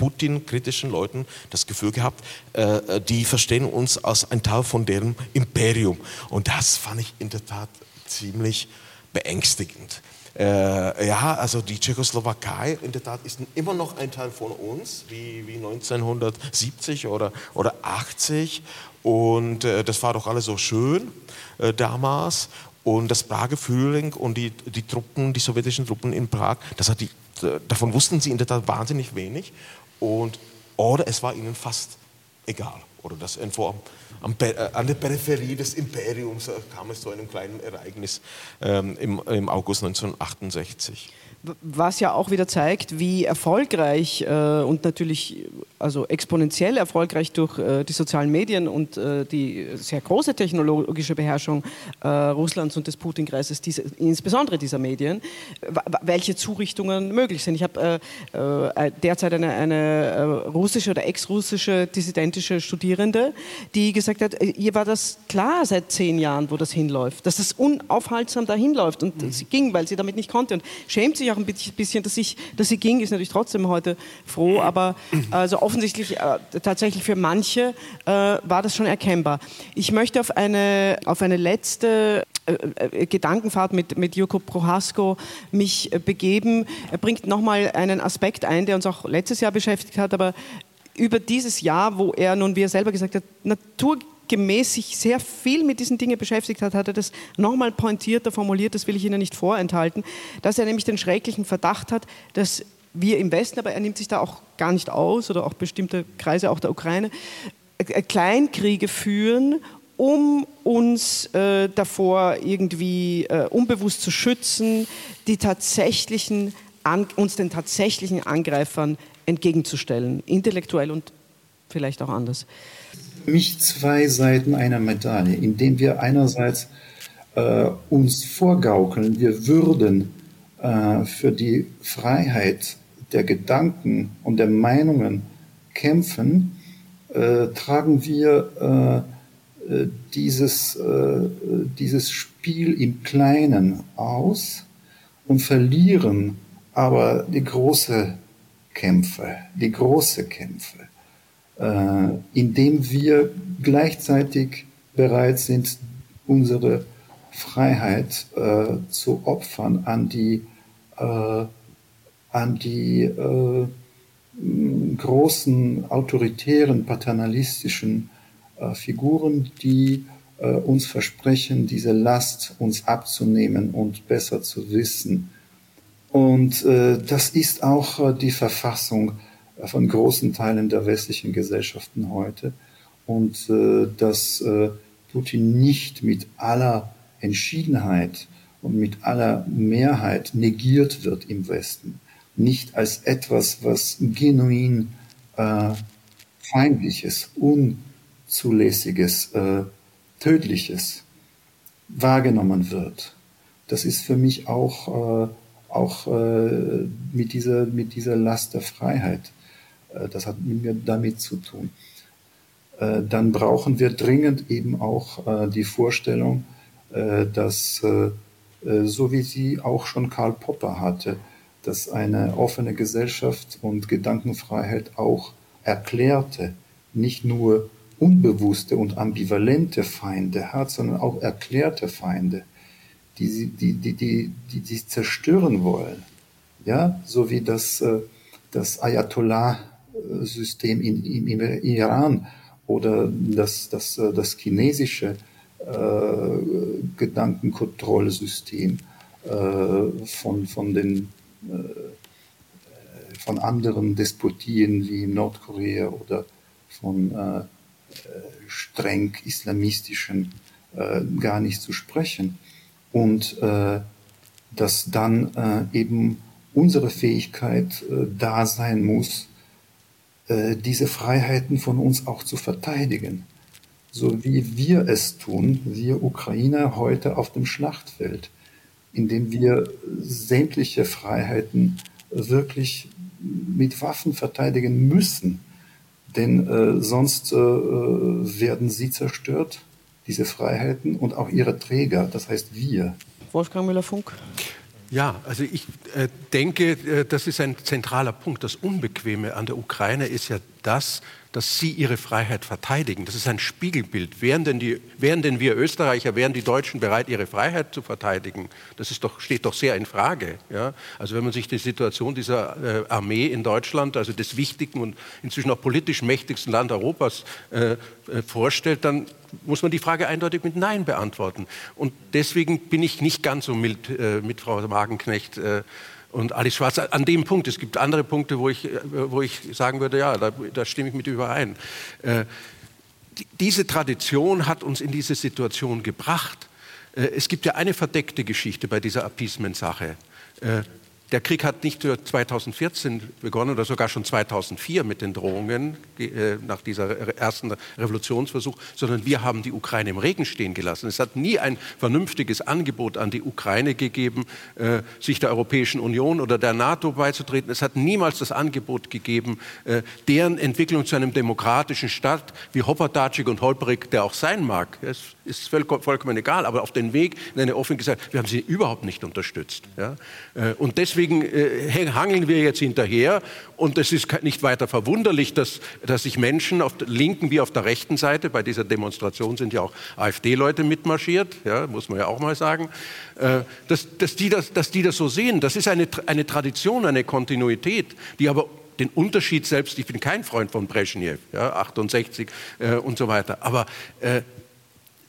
Putin-kritischen Leuten das Gefühl gehabt, äh, die verstehen uns als ein Teil von deren Imperium. Und das fand ich in der Tat ziemlich beängstigend. Äh, ja, also die Tschechoslowakei in der Tat ist immer noch ein Teil von uns, wie, wie 1970 oder, oder 80. Und äh, das war doch alles so schön äh, damals. Und das Prager Frühling und die, die Truppen, die sowjetischen Truppen in Prag, das hat die, davon wussten sie in der Tat wahnsinnig wenig. Und, oder es war ihnen fast egal. Oder das irgendwo am, äh, an der Peripherie des Imperiums kam es zu einem kleinen Ereignis ähm, im, im August 1968 was ja auch wieder zeigt, wie erfolgreich äh, und natürlich also exponentiell erfolgreich durch äh, die sozialen Medien und äh, die sehr große technologische Beherrschung äh, Russlands und des Putin-Kreises, diese, insbesondere dieser Medien, welche Zurichtungen möglich sind. Ich habe äh, äh, derzeit eine, eine russische oder ex-russische dissidentische Studierende, die gesagt hat, ihr war das klar seit zehn Jahren, wo das hinläuft, dass das unaufhaltsam dahin läuft und mhm. sie ging, weil sie damit nicht konnte und schämt sich auch ein bisschen, dass, ich, dass sie ging, ist natürlich trotzdem heute froh, aber also offensichtlich äh, tatsächlich für manche äh, war das schon erkennbar. Ich möchte auf eine, auf eine letzte äh, äh Gedankenfahrt mit, mit Joko Prohasko mich äh, begeben. Er bringt nochmal einen Aspekt ein, der uns auch letztes Jahr beschäftigt hat, aber über dieses Jahr, wo er nun, wie er selber gesagt hat, Natur gemäß sich sehr viel mit diesen Dingen beschäftigt hat, hat er das nochmal pointierter formuliert, das will ich Ihnen nicht vorenthalten, dass er nämlich den schrecklichen Verdacht hat, dass wir im Westen, aber er nimmt sich da auch gar nicht aus oder auch bestimmte Kreise auch der Ukraine, äh, Kleinkriege führen um uns äh, davor irgendwie äh, unbewusst zu schützen, die tatsächlichen, an, uns den tatsächlichen Angreifern entgegenzustellen, intellektuell und vielleicht auch anders. Für mich zwei Seiten einer Medaille, indem wir einerseits äh, uns vorgaukeln, wir würden äh, für die Freiheit der Gedanken und der Meinungen kämpfen, äh, tragen wir äh, äh, dieses, äh, dieses Spiel im Kleinen aus und verlieren aber die große Kämpfe, die große Kämpfe, indem wir gleichzeitig bereit sind, unsere Freiheit äh, zu opfern an die, äh, an die äh, großen autoritären, paternalistischen äh, Figuren, die äh, uns versprechen, diese Last uns abzunehmen und besser zu wissen. Und äh, das ist auch die Verfassung von großen Teilen der westlichen Gesellschaften heute. Und dass Putin nicht mit aller Entschiedenheit und mit aller Mehrheit negiert wird im Westen. Nicht als etwas, was genuin äh, feindliches, unzulässiges, äh, tödliches wahrgenommen wird. Das ist für mich auch, äh, auch äh, mit, dieser, mit dieser Last der Freiheit. Äh, das hat mir damit zu tun. Äh, dann brauchen wir dringend eben auch die Vorstellung, äh, dass, äh, äh, so wie sie auch schon Karl Popper hatte, dass eine offene Gesellschaft und Gedankenfreiheit auch erklärte, nicht nur unbewusste und ambivalente Feinde hat, sondern auch erklärte Feinde, die die, die, die, die, die zerstören wollen. Ja, so wie das, das Ayatollah-System in, im Iran oder das, das, das chinesische äh, Gedankenkontrollsystem äh, von, von den äh, von anderen Despotien wie Nordkorea oder von äh, streng islamistischen äh, gar nicht zu sprechen. Und äh, dass dann eben unsere Fähigkeit äh, da sein muss, diese Freiheiten von uns auch zu verteidigen so wie wir es tun, wir Ukrainer heute auf dem Schlachtfeld, indem wir sämtliche Freiheiten wirklich mit Waffen verteidigen müssen. Denn äh, sonst äh, werden sie zerstört, diese Freiheiten und auch ihre Träger, das heißt wir. Wolfgang Müller-Funk. Ja, also ich äh, denke, äh, das ist ein zentraler Punkt. Das Unbequeme an der Ukraine ist ja das, dass sie ihre Freiheit verteidigen. Das ist ein Spiegelbild. Wären denn, die, wären denn wir Österreicher, wären die Deutschen bereit, ihre Freiheit zu verteidigen? Das ist doch, steht doch sehr in Frage. Ja? Also wenn man sich die Situation dieser äh, Armee in Deutschland, also des wichtigen und inzwischen auch politisch mächtigsten Land Europas, äh, äh, vorstellt, dann muss man die Frage eindeutig mit Nein beantworten. Und deswegen bin ich nicht ganz so mild äh, mit Frau Wagenknecht äh, und Alice Schwarz an dem Punkt. Es gibt andere Punkte, wo ich, äh, wo ich sagen würde, ja, da, da stimme ich mit überein. Äh, die, diese Tradition hat uns in diese Situation gebracht. Äh, es gibt ja eine verdeckte Geschichte bei dieser Appeasement-Sache. Äh, der Krieg hat nicht nur 2014 begonnen oder sogar schon 2004 mit den Drohungen äh, nach dieser ersten Revolutionsversuch, sondern wir haben die Ukraine im Regen stehen gelassen. Es hat nie ein vernünftiges Angebot an die Ukraine gegeben, äh, sich der Europäischen Union oder der NATO beizutreten. Es hat niemals das Angebot gegeben, äh, deren Entwicklung zu einem demokratischen Staat wie Hopperdatschik und Holperig, der auch sein mag, es ist vollkommen egal, aber auf den Weg in eine offene Gesellschaft, wir haben sie überhaupt nicht unterstützt. Ja? Und deswegen deswegen äh, hangeln wir jetzt hinterher. Und es ist nicht weiter verwunderlich, dass, dass sich Menschen auf der linken wie auf der rechten Seite, bei dieser Demonstration sind ja auch AfD-Leute mitmarschiert, ja, muss man ja auch mal sagen, äh, dass, dass, die das, dass die das so sehen. Das ist eine, eine Tradition, eine Kontinuität, die aber den Unterschied selbst, ich bin kein Freund von Brezhnev, ja, 68 äh, und so weiter, aber äh,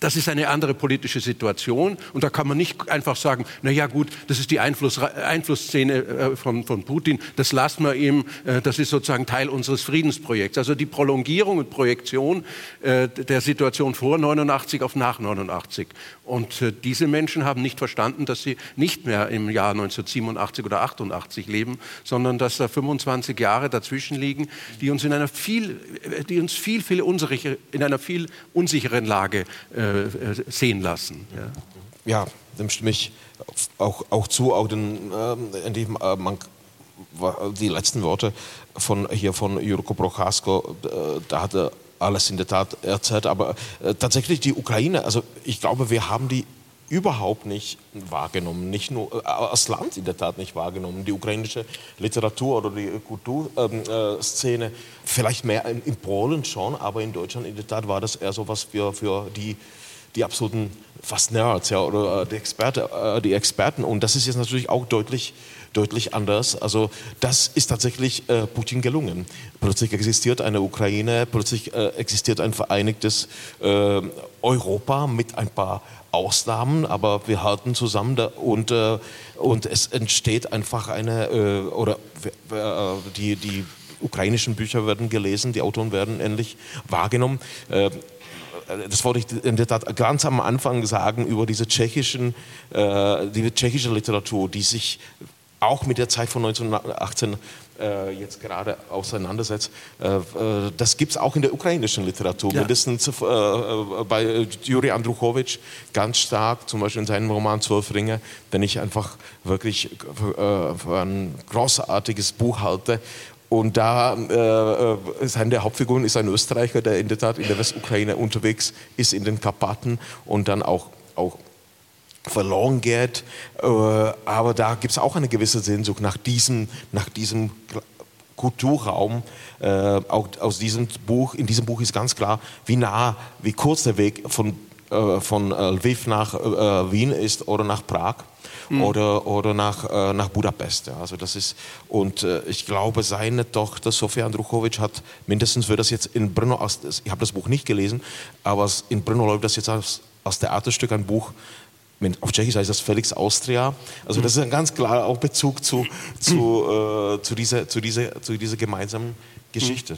das ist eine andere politische Situation und da kann man nicht einfach sagen, na ja gut, das ist die Einfluss, Einflussszene äh, von, von Putin, das lassen wir ihm, äh, das ist sozusagen Teil unseres Friedensprojekts. Also die Prolongierung und Projektion äh, der Situation vor 89 auf nach 89. Und diese Menschen haben nicht verstanden, dass sie nicht mehr im Jahr 1987 oder 88 leben, sondern dass da 25 Jahre dazwischen liegen, die uns in einer viel, die uns viel, viel unsicher, in einer viel unsicheren Lage äh, sehen lassen. Ja. ja, dem stimme ich auch, auch zu, auch den, äh, die, äh, man, die letzten Worte von, hier von Jurko Prochasko, äh, da hat er alles in der Tat erzählt, aber äh, tatsächlich die Ukraine, also ich glaube, wir haben die überhaupt nicht wahrgenommen, nicht nur äh, als Land in der Tat nicht wahrgenommen. Die ukrainische Literatur oder die Kulturszene, ähm, äh, vielleicht mehr in, in, Polen schon, aber in Deutschland in der Tat war das eher so was für, für die, die absoluten fast Nerds ja, oder äh, die, Experte, äh, die Experten. Und das ist jetzt natürlich auch deutlich deutlich anders. Also das ist tatsächlich äh, Putin gelungen. Plötzlich existiert eine Ukraine, plötzlich äh, existiert ein vereinigtes äh, Europa mit ein paar Ausnahmen, aber wir halten zusammen da, und, äh, und es entsteht einfach eine, oder die, die ukrainischen Bücher werden gelesen, die Autoren werden endlich wahrgenommen. Äh, das wollte ich in der Tat ganz am Anfang sagen über diese tschechischen, äh, die tschechische Literatur, die sich auch mit der Zeit von 1918 äh, jetzt gerade auseinandersetzt. Äh, äh das gibt es auch in der ukrainischen Literatur, ja. mindestens äh, äh bei Juri Andruchowitsch ganz stark, zum Beispiel in seinem Roman Zwölf Ringe, den ich einfach wirklich für, für ein großartiges Buch halte. Und da äh, ist eine der Hauptfiguren ist ein Österreicher, der in der Tat in der Westukraine unterwegs ist, in den Karpaten und dann auch, auch verloren geht. Äh, aber da gibt es auch eine gewisse Sehnsucht nach diesem, nach diesem Kulturraum. Äh, auch aus diesem Buch, in diesem Buch ist ganz klar, wie nah, wie kurz der Weg von, äh, von Lviv nach Wien ist oder nach Prag. Mhm. Oder, oder nach, nach Budapest. Ja. Also das ist, und ich glaube, seine Tochter Sofia Andruchowitsch hat mindestens für das jetzt in Brno, ich habe das Buch nicht gelesen, aber in Brno läuft das jetzt als, als Theaterstück ein Buch auf Tschechisch heißt das Felix Austria. Also das ist ein ganz klarer auch Bezug zu, zu, äh, zu, dieser, zu, dieser, zu dieser gemeinsamen Geschichte.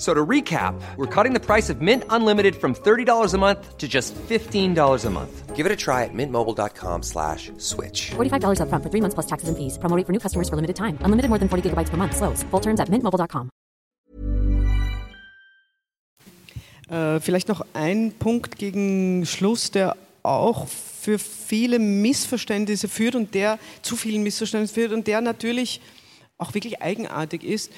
So to recap, we're cutting the price of Mint Unlimited from $30 a month to just $15 a month. Give it a try at mintmobile.com slash switch. $45 up front for three months plus taxes and fees. Promoting for new customers for limited time. Unlimited more than 40 gigabytes per month. Slows. Full terms at mintmobile.com. Äh, vielleicht noch ein Punkt gegen Schluss, der auch für viele Missverständnisse führt und der zu vielen Missverständnissen führt und der natürlich auch wirklich eigenartig ist.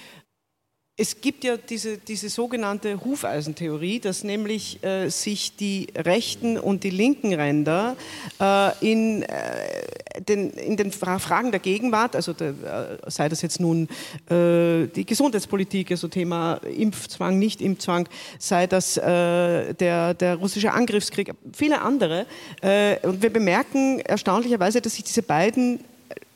Es gibt ja diese, diese sogenannte Hufeisentheorie, dass nämlich äh, sich die rechten und die linken Ränder äh, in, äh, den, in den Fragen der Gegenwart, also der, äh, sei das jetzt nun äh, die Gesundheitspolitik, also Thema Impfzwang, Nicht-Impfzwang, sei das äh, der, der russische Angriffskrieg, viele andere. und wir bemerken erstaunlicherweise, dass sich diese beiden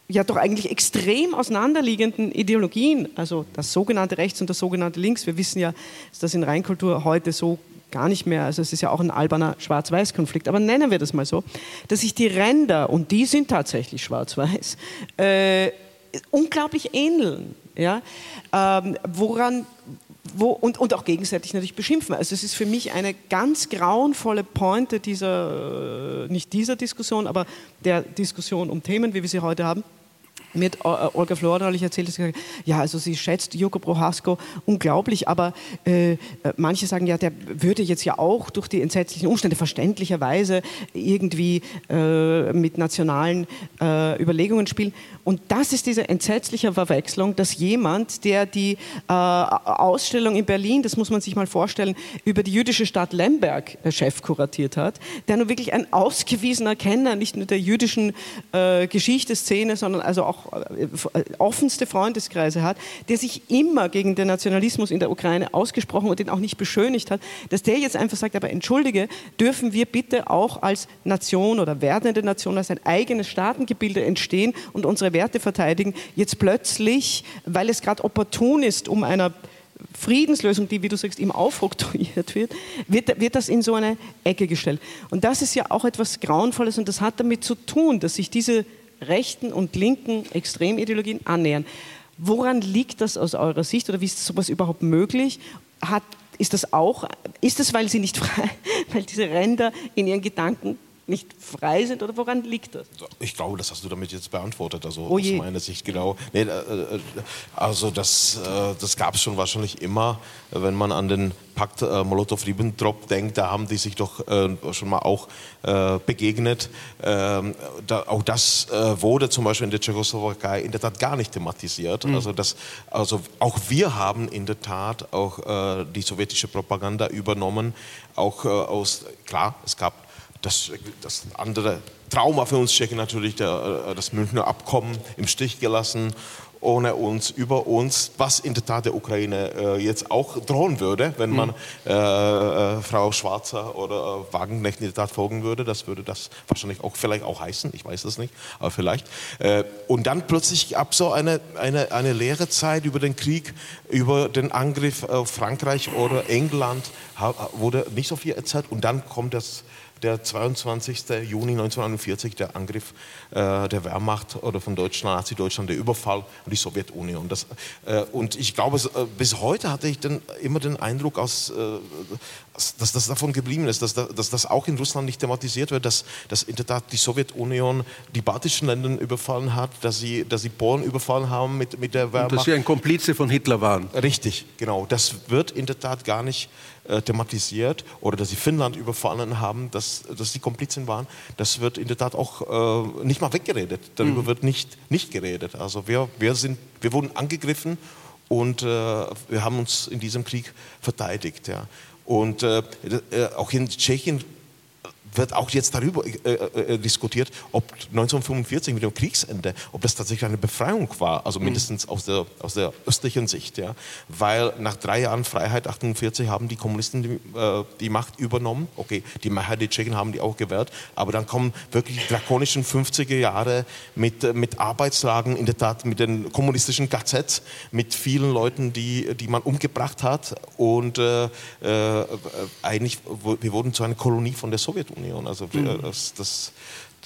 ja doch eigentlich extrem auseinanderliegenden Ideologien, also das sogenannte Rechts und das sogenannte Links. Wir wissen ja, dass das in Reinkultur heute so gar nicht mehr, also es ist ja auch ein alberner Schwarz-Weiß-Konflikt, aber nennen wir das mal so, dass sich die Ränder, und die sind tatsächlich schwarz-weiß, äh, unglaublich ähneln. Ja? Ähm, woran, wo, und, und auch gegenseitig natürlich beschimpfen. Also es ist für mich eine ganz grauenvolle Pointe dieser, äh, nicht dieser Diskussion, aber der Diskussion um Themen, wie wir sie heute haben mit äh, Olga Flora neulich erzählt, dass sie gesagt, ja, also sie schätzt Joko Prohasko unglaublich, aber äh, äh, manche sagen, ja, der würde jetzt ja auch durch die entsetzlichen Umstände verständlicherweise irgendwie äh, mit nationalen äh, Überlegungen spielen. Und das ist diese entsetzliche Verwechslung, dass jemand, der die äh, Ausstellung in Berlin, das muss man sich mal vorstellen, über die jüdische Stadt Lemberg Chef kuratiert hat, der nun wirklich ein ausgewiesener Kenner nicht nur der jüdischen Geschichte, Szene, sondern also auch offenste Freundeskreise hat, der sich immer gegen den Nationalismus in der Ukraine ausgesprochen und den auch nicht beschönigt hat, dass der jetzt einfach sagt, aber entschuldige, dürfen wir bitte auch als Nation oder werdende Nation, als ein eigenes Staatengebilde entstehen und unsere Werte verteidigen, jetzt plötzlich, weil es gerade opportun ist, um einer Friedenslösung, die, wie du sagst, ihm aufoktroyiert wird, wird, wird das in so eine Ecke gestellt. Und das ist ja auch etwas Grauenvolles und das hat damit zu tun, dass sich diese rechten und linken Extremideologien annähern. Woran liegt das aus eurer Sicht oder wie ist sowas überhaupt möglich? Hat, ist das auch, ist es, weil sie nicht frei, weil diese Ränder in ihren Gedanken nicht frei sind oder woran liegt das? Ich glaube, das hast du damit jetzt beantwortet, also oh aus meiner Sicht genau. Nee, äh, äh, also das, äh, das gab es schon wahrscheinlich immer, wenn man an den Pakt äh, Molotow-Ribbentrop denkt, da haben die sich doch äh, schon mal auch äh, begegnet. Ähm, da, auch das wurde zum Beispiel in der Tschechoslowakei in der Tat gar nicht thematisiert. Mhm. Also, das, also auch wir haben in der Tat auch die sowjetische Propaganda übernommen, auch aus, klar, es gab das, das andere Trauma für uns Tschechen natürlich, der, äh, das Münchner Abkommen im Stich gelassen, ohne uns, über uns, was in der Tat der Ukraine äh, jetzt auch drohen würde, wenn man mhm. äh, äh, Frau Schwarzer oder äh, Wagenknecht in der Tat folgen würde. Das würde das wahrscheinlich auch vielleicht auch heißen, ich weiß es nicht, aber vielleicht. Äh, und dann plötzlich ab so eine, eine, eine leere Zeit über den Krieg, über den Angriff auf Frankreich oder England, wurde nicht so viel erzählt und dann kommt das der 22. Juni 1941, der Angriff äh, der Wehrmacht oder von Deutschland, Nazi-Deutschland, der Überfall an die Sowjetunion. Das, äh, und ich glaube, äh, bis heute hatte ich den, immer den Eindruck, aus, äh, dass das davon geblieben ist, dass, dass, das auch in Russland nicht thematisiert wird, dass, dass in der Tat die Sowjetunion die baltischen Länder überfallen hat, dass sie, dass sie Polen überfallen haben mit, mit der Wehrmacht. Und dass sie ein Komplize von Hitler waren. Richtig, genau. Das wird in der Tat gar nicht äh, thematisiert oder dass sie Finnland überfallen haben, dass, dass sie Komplizen waren, das wird in der Tat auch äh, nicht mal weggeredet. Darüber mhm. wird nicht, nicht geredet. Also wir, wir, sind, wir wurden angegriffen und äh, wir haben uns in diesem Krieg verteidigt. Ja. Und äh, äh auch in Tschechien wird auch jetzt darüber äh, äh, äh diskutiert, ob 1945 mit dem Kriegsende, ob das tatsächlich eine Befreiung war, also mhm. mindestens aus der, aus der östlichen Sicht. Ja. Weil nach drei Jahren Freiheit, 1948, haben die Kommunisten die, äh, die, Macht übernommen. Okay, die Mehrheit der Tschechen haben die auch gewährt, aber dann kommen wirklich die drakonischen 50er Jahre mit, äh, mit Arbeitslagen, in der Tat mit den kommunistischen KZs, mit vielen Leuten, die, die man umgebracht hat und äh, eigentlich, wir wurden zu einer Kolonie von der Sowjetunion. Sowjetunion. Also mhm. das, das,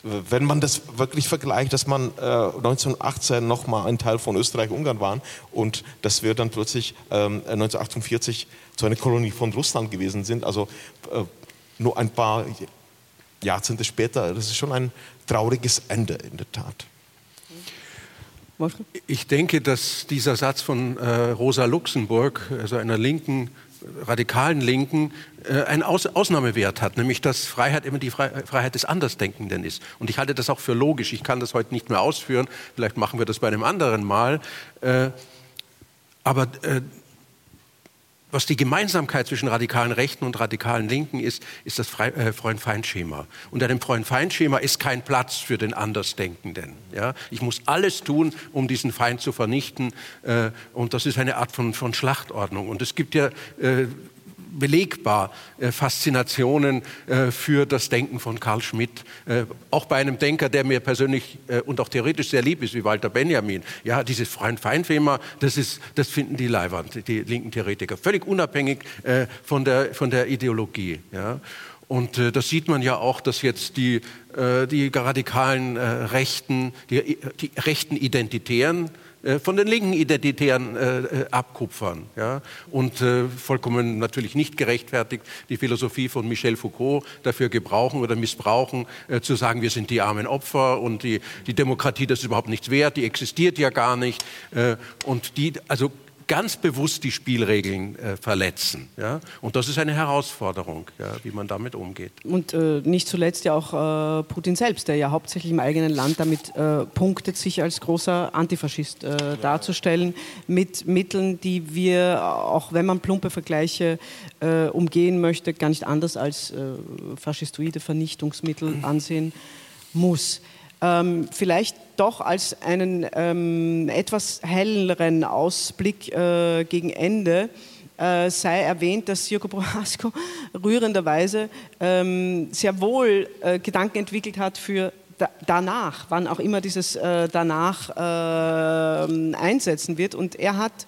wenn man das wirklich vergleicht, dass man äh, 1918 noch mal ein Teil von Österreich-Ungarn waren und dass wir dann plötzlich ähm, 1948 zu einer Kolonie von Russland gewesen sind, also äh, nur ein paar Jahrzehnte später, das ist schon ein trauriges Ende in der Tat. Ich denke, dass dieser Satz von äh, Rosa Luxemburg, also einer linken radikalen Linken äh, einen Aus Ausnahmewert hat, nämlich dass Freiheit immer die Freiheit des Andersdenkenden ist. Und ich halte das auch für logisch. Ich kann das heute nicht mehr ausführen. Vielleicht machen wir das bei einem anderen Mal. Äh, aber äh, was die Gemeinsamkeit zwischen radikalen Rechten und radikalen Linken ist, ist das äh, Freund-Feind-Schema. Unter dem Freund-Feind-Schema ist kein Platz für den Andersdenkenden. Ja? Ich muss alles tun, um diesen Feind zu vernichten. Äh, und das ist eine Art von, von Schlachtordnung. Und es gibt ja äh, belegbar äh, Faszinationen äh, für das Denken von Karl Schmidt. Äh, auch bei einem Denker, der mir persönlich äh, und auch theoretisch sehr lieb ist, wie Walter Benjamin. Ja, dieses Freund-Feind-Thema, das, das finden die Leiwand, die linken Theoretiker, völlig unabhängig äh, von, der, von der Ideologie. Ja. Und äh, das sieht man ja auch, dass jetzt die, die radikalen Rechten, die, die rechten Identitären, von den linken Identitären äh, äh, abkupfern. Ja? Und äh, vollkommen natürlich nicht gerechtfertigt die Philosophie von Michel Foucault dafür gebrauchen oder missbrauchen, äh, zu sagen, wir sind die armen Opfer und die, die Demokratie, das ist überhaupt nichts wert, die existiert ja gar nicht. Äh, und die, also ganz bewusst die Spielregeln äh, verletzen. Ja? Und das ist eine Herausforderung, ja, wie man damit umgeht. Und äh, nicht zuletzt ja auch äh, Putin selbst, der ja hauptsächlich im eigenen Land damit äh, punktet, sich als großer Antifaschist äh, darzustellen, mit Mitteln, die wir, auch wenn man plumpe Vergleiche äh, umgehen möchte, gar nicht anders als faschistoide Vernichtungsmittel ansehen muss. ähm, vielleicht doch als einen ähm, etwas helleren Ausblick äh, gegen Ende äh, sei erwähnt, dass Joko Prohasko rührenderweise ähm, sehr wohl äh, Gedanken entwickelt hat für da, danach, wann auch immer dieses äh, danach äh, einsetzen wird. Und er hat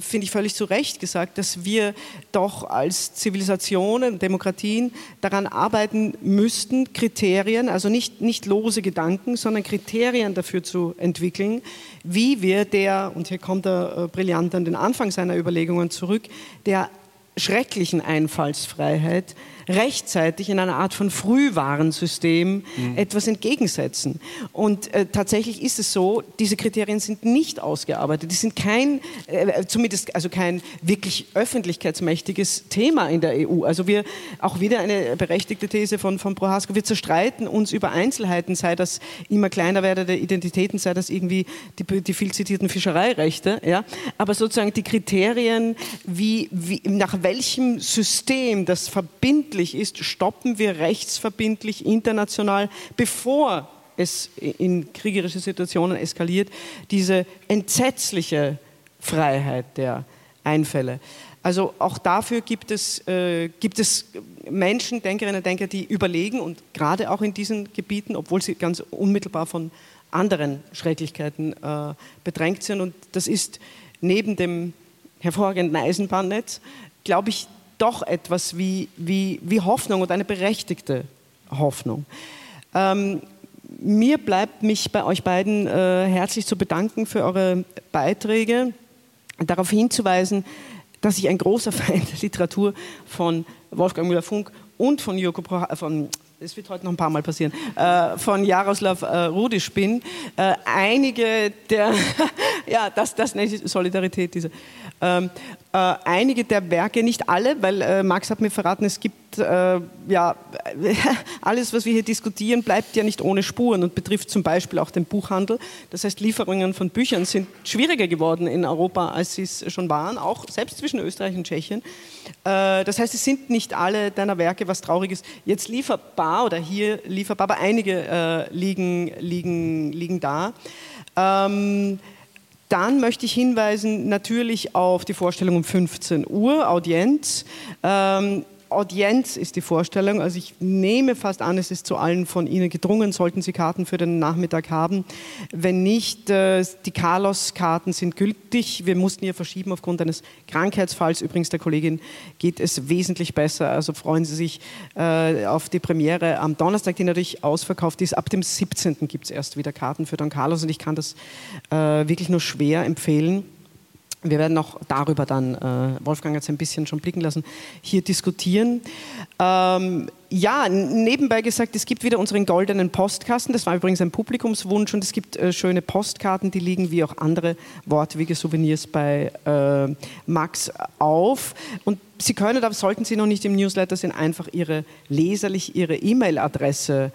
finde ich völlig zu Recht gesagt, dass wir doch als Zivilisationen, Demokratien daran arbeiten müssten, Kriterien, also nicht, nicht lose Gedanken, sondern Kriterien dafür zu entwickeln, wie wir der, und hier kommt er äh, brillant an den Anfang seiner Überlegungen zurück, der schrecklichen Einfallsfreiheit rechtzeitig in einer Art von Frühwarnsystem mhm. etwas entgegensetzen. Und äh, tatsächlich ist es so, diese Kriterien sind nicht ausgearbeitet. Die sind kein, äh, zumindest also kein wirklich öffentlichkeitsmächtiges Thema in der EU. Also wir, auch wieder eine berechtigte These von, von Prohasko, wir zerstreiten uns über Einzelheiten, sei das immer kleiner werdende Identitäten, sei das irgendwie die, die viel zitierten Fischereirechte. Ja? Aber sozusagen die Kriterien, wie, wie, nach welchem System das verbindet verbindlich ist, stoppen wir rechtsverbindlich international, bevor es in kriegerische Situationen eskaliert, diese entsetzliche Freiheit der Einfälle. Also auch dafür gibt es, äh, gibt es Menschen, Denkerinnen und Denker, die überlegen und gerade auch in diesen Gebieten, obwohl sie ganz unmittelbar von anderen Schrecklichkeiten äh, bedrängt sind. Und das ist neben dem hervorragenden Eisenbahnnetz, glaube ich, doch etwas wie, wie, wie Hoffnung und eine berechtigte Hoffnung. Ähm, mir bleibt mich bei euch beiden äh, herzlich zu bedanken für eure Beiträge, darauf hinzuweisen, dass ich ein großer Feind der Literatur von Wolfgang Müller-Funk und von Joko Pro, äh, von es wird heute noch ein paar Mal passieren, äh, von Jaroslav äh, Rudisch bin. Äh, einige der, ja, das, das nenne ich Solidarität, diese. Ähm, äh, einige der Werke, nicht alle, weil äh, Max hat mir verraten, es gibt äh, ja alles, was wir hier diskutieren, bleibt ja nicht ohne Spuren und betrifft zum Beispiel auch den Buchhandel. Das heißt, Lieferungen von Büchern sind schwieriger geworden in Europa, als sie es schon waren, auch selbst zwischen Österreich und Tschechien. Äh, das heißt, es sind nicht alle deiner Werke, was Trauriges, jetzt lieferbar oder hier lieferbar, aber einige äh, liegen, liegen, liegen da. Ähm, dann möchte ich hinweisen natürlich auf die Vorstellung um 15 Uhr, Audienz. Ähm, Audienz ist die Vorstellung. Also ich nehme fast an, es ist zu allen von Ihnen gedrungen, sollten Sie Karten für den Nachmittag haben. Wenn nicht, äh, die Carlos-Karten sind gültig. Wir mussten hier verschieben aufgrund eines Krankheitsfalls. Übrigens, der Kollegin geht es wesentlich besser. Also freuen Sie sich äh, auf die Premiere am Donnerstag, die natürlich ausverkauft ist. Ab dem 17. gibt es erst wieder Karten für Don Carlos und ich kann das äh, wirklich nur schwer empfehlen wir werden auch darüber dann, äh, Wolfgang hat es ein bisschen schon blicken lassen, hier diskutieren. Ähm, ja, nebenbei gesagt, es gibt wieder unseren goldenen Postkasten. Das war übrigens ein Publikumswunsch und es gibt äh, schöne Postkarten, die liegen wie auch andere wortwege Souvenirs bei äh, Max auf. Und Sie können, aber sollten Sie noch nicht im Newsletter sind, einfach Ihre leserlich Ihre E-Mail-Adresse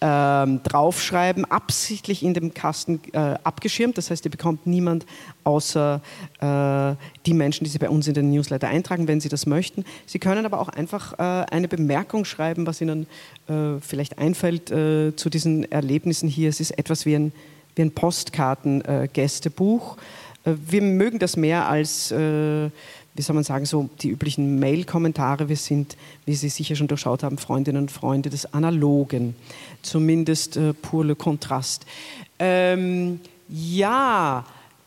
ähm, draufschreiben, absichtlich in dem Kasten äh, abgeschirmt. Das heißt, ihr bekommt niemand außer äh, die Menschen, die Sie bei uns in den Newsletter eintragen, wenn Sie das möchten. Sie können aber auch einfach äh, eine Bemerkung schreiben, was Ihnen äh, vielleicht einfällt äh, zu diesen Erlebnissen hier. Es ist etwas wie ein, wie ein Postkarten-Gästebuch. Äh, wir mögen das mehr als wie soll man sagen, so die üblichen Mail-Kommentare. Wir sind, wie Sie sicher schon durchschaut haben, Freundinnen und Freunde des Analogen. Zumindest äh, pur le Kontrast. Ähm, ja,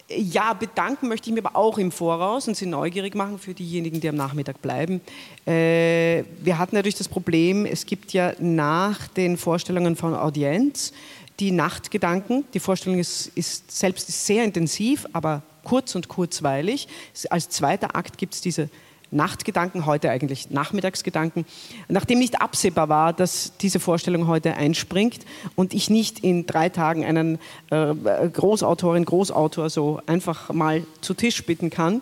ja, bedanken möchte ich mir aber auch im Voraus und Sie neugierig machen für diejenigen, die am Nachmittag bleiben. Äh, wir hatten natürlich das Problem, es gibt ja nach den Vorstellungen von Audienz die Nachtgedanken. Die Vorstellung ist, ist selbst sehr intensiv, aber kurz und kurzweilig. Als zweiter Akt gibt es diese Nachtgedanken, heute eigentlich Nachmittagsgedanken, nachdem nicht absehbar war, dass diese Vorstellung heute einspringt und ich nicht in drei Tagen einen äh, Großautorin, Großautor so einfach mal zu Tisch bitten kann,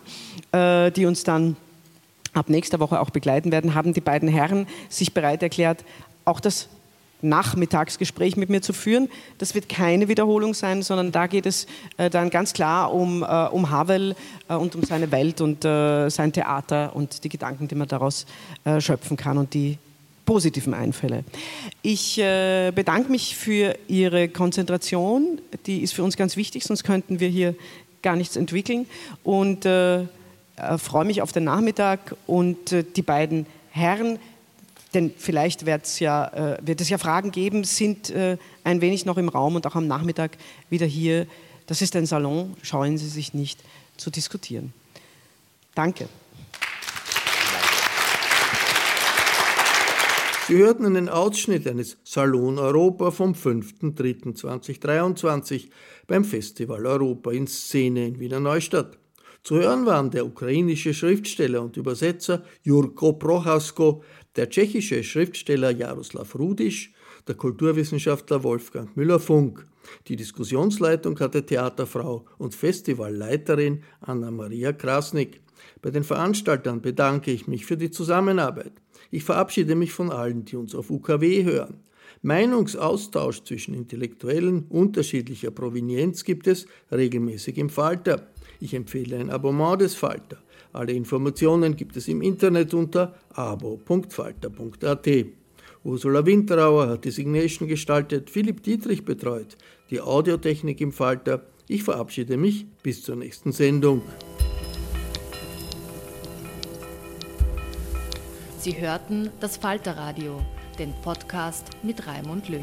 äh, die uns dann ab nächster Woche auch begleiten werden, haben die beiden Herren sich bereit erklärt, auch das Nachmittagsgespräch mit mir zu führen. Das wird keine Wiederholung sein, sondern da geht es äh, dann ganz klar um, äh, um Havel äh, und um seine Welt und äh, sein Theater und die Gedanken, die man daraus äh, schöpfen kann und die positiven Einfälle. Ich äh, bedanke mich für Ihre Konzentration, die ist für uns ganz wichtig, sonst könnten wir hier gar nichts entwickeln und freue mich auf den Nachmittag und die beiden Herren, denn vielleicht ja, äh, wird es ja Fragen geben, sind äh, ein wenig noch im Raum und auch am Nachmittag wieder hier. Das ist ein Salon, scheuen Sie sich nicht zu diskutieren. Danke. Sie hörten einen Ausschnitt eines Salon Europa vom 5.3.2023 beim Festival Europa in Szene in Wiener Neustadt. Zu hören waren der ukrainische Schriftsteller und Übersetzer Jurko Prochasko, der tschechische Schriftsteller Jaroslav Rudisch, der Kulturwissenschaftler Wolfgang Müller-Funk. Die Diskussionsleitung hatte Theaterfrau und Festivalleiterin Anna-Maria Krasnik. Bei den Veranstaltern bedanke ich mich für die Zusammenarbeit. Ich verabschiede mich von allen, die uns auf UKW hören. Meinungsaustausch zwischen Intellektuellen unterschiedlicher Provenienz gibt es regelmäßig im Falter. Ich empfehle ein Abonnement des Falter. Alle Informationen gibt es im Internet unter abo.falter.at. Ursula Winterauer hat die Signation gestaltet, Philipp Dietrich betreut, die Audiotechnik im Falter. Ich verabschiede mich bis zur nächsten Sendung. Sie hörten das Falterradio, den Podcast mit Raimund Löw.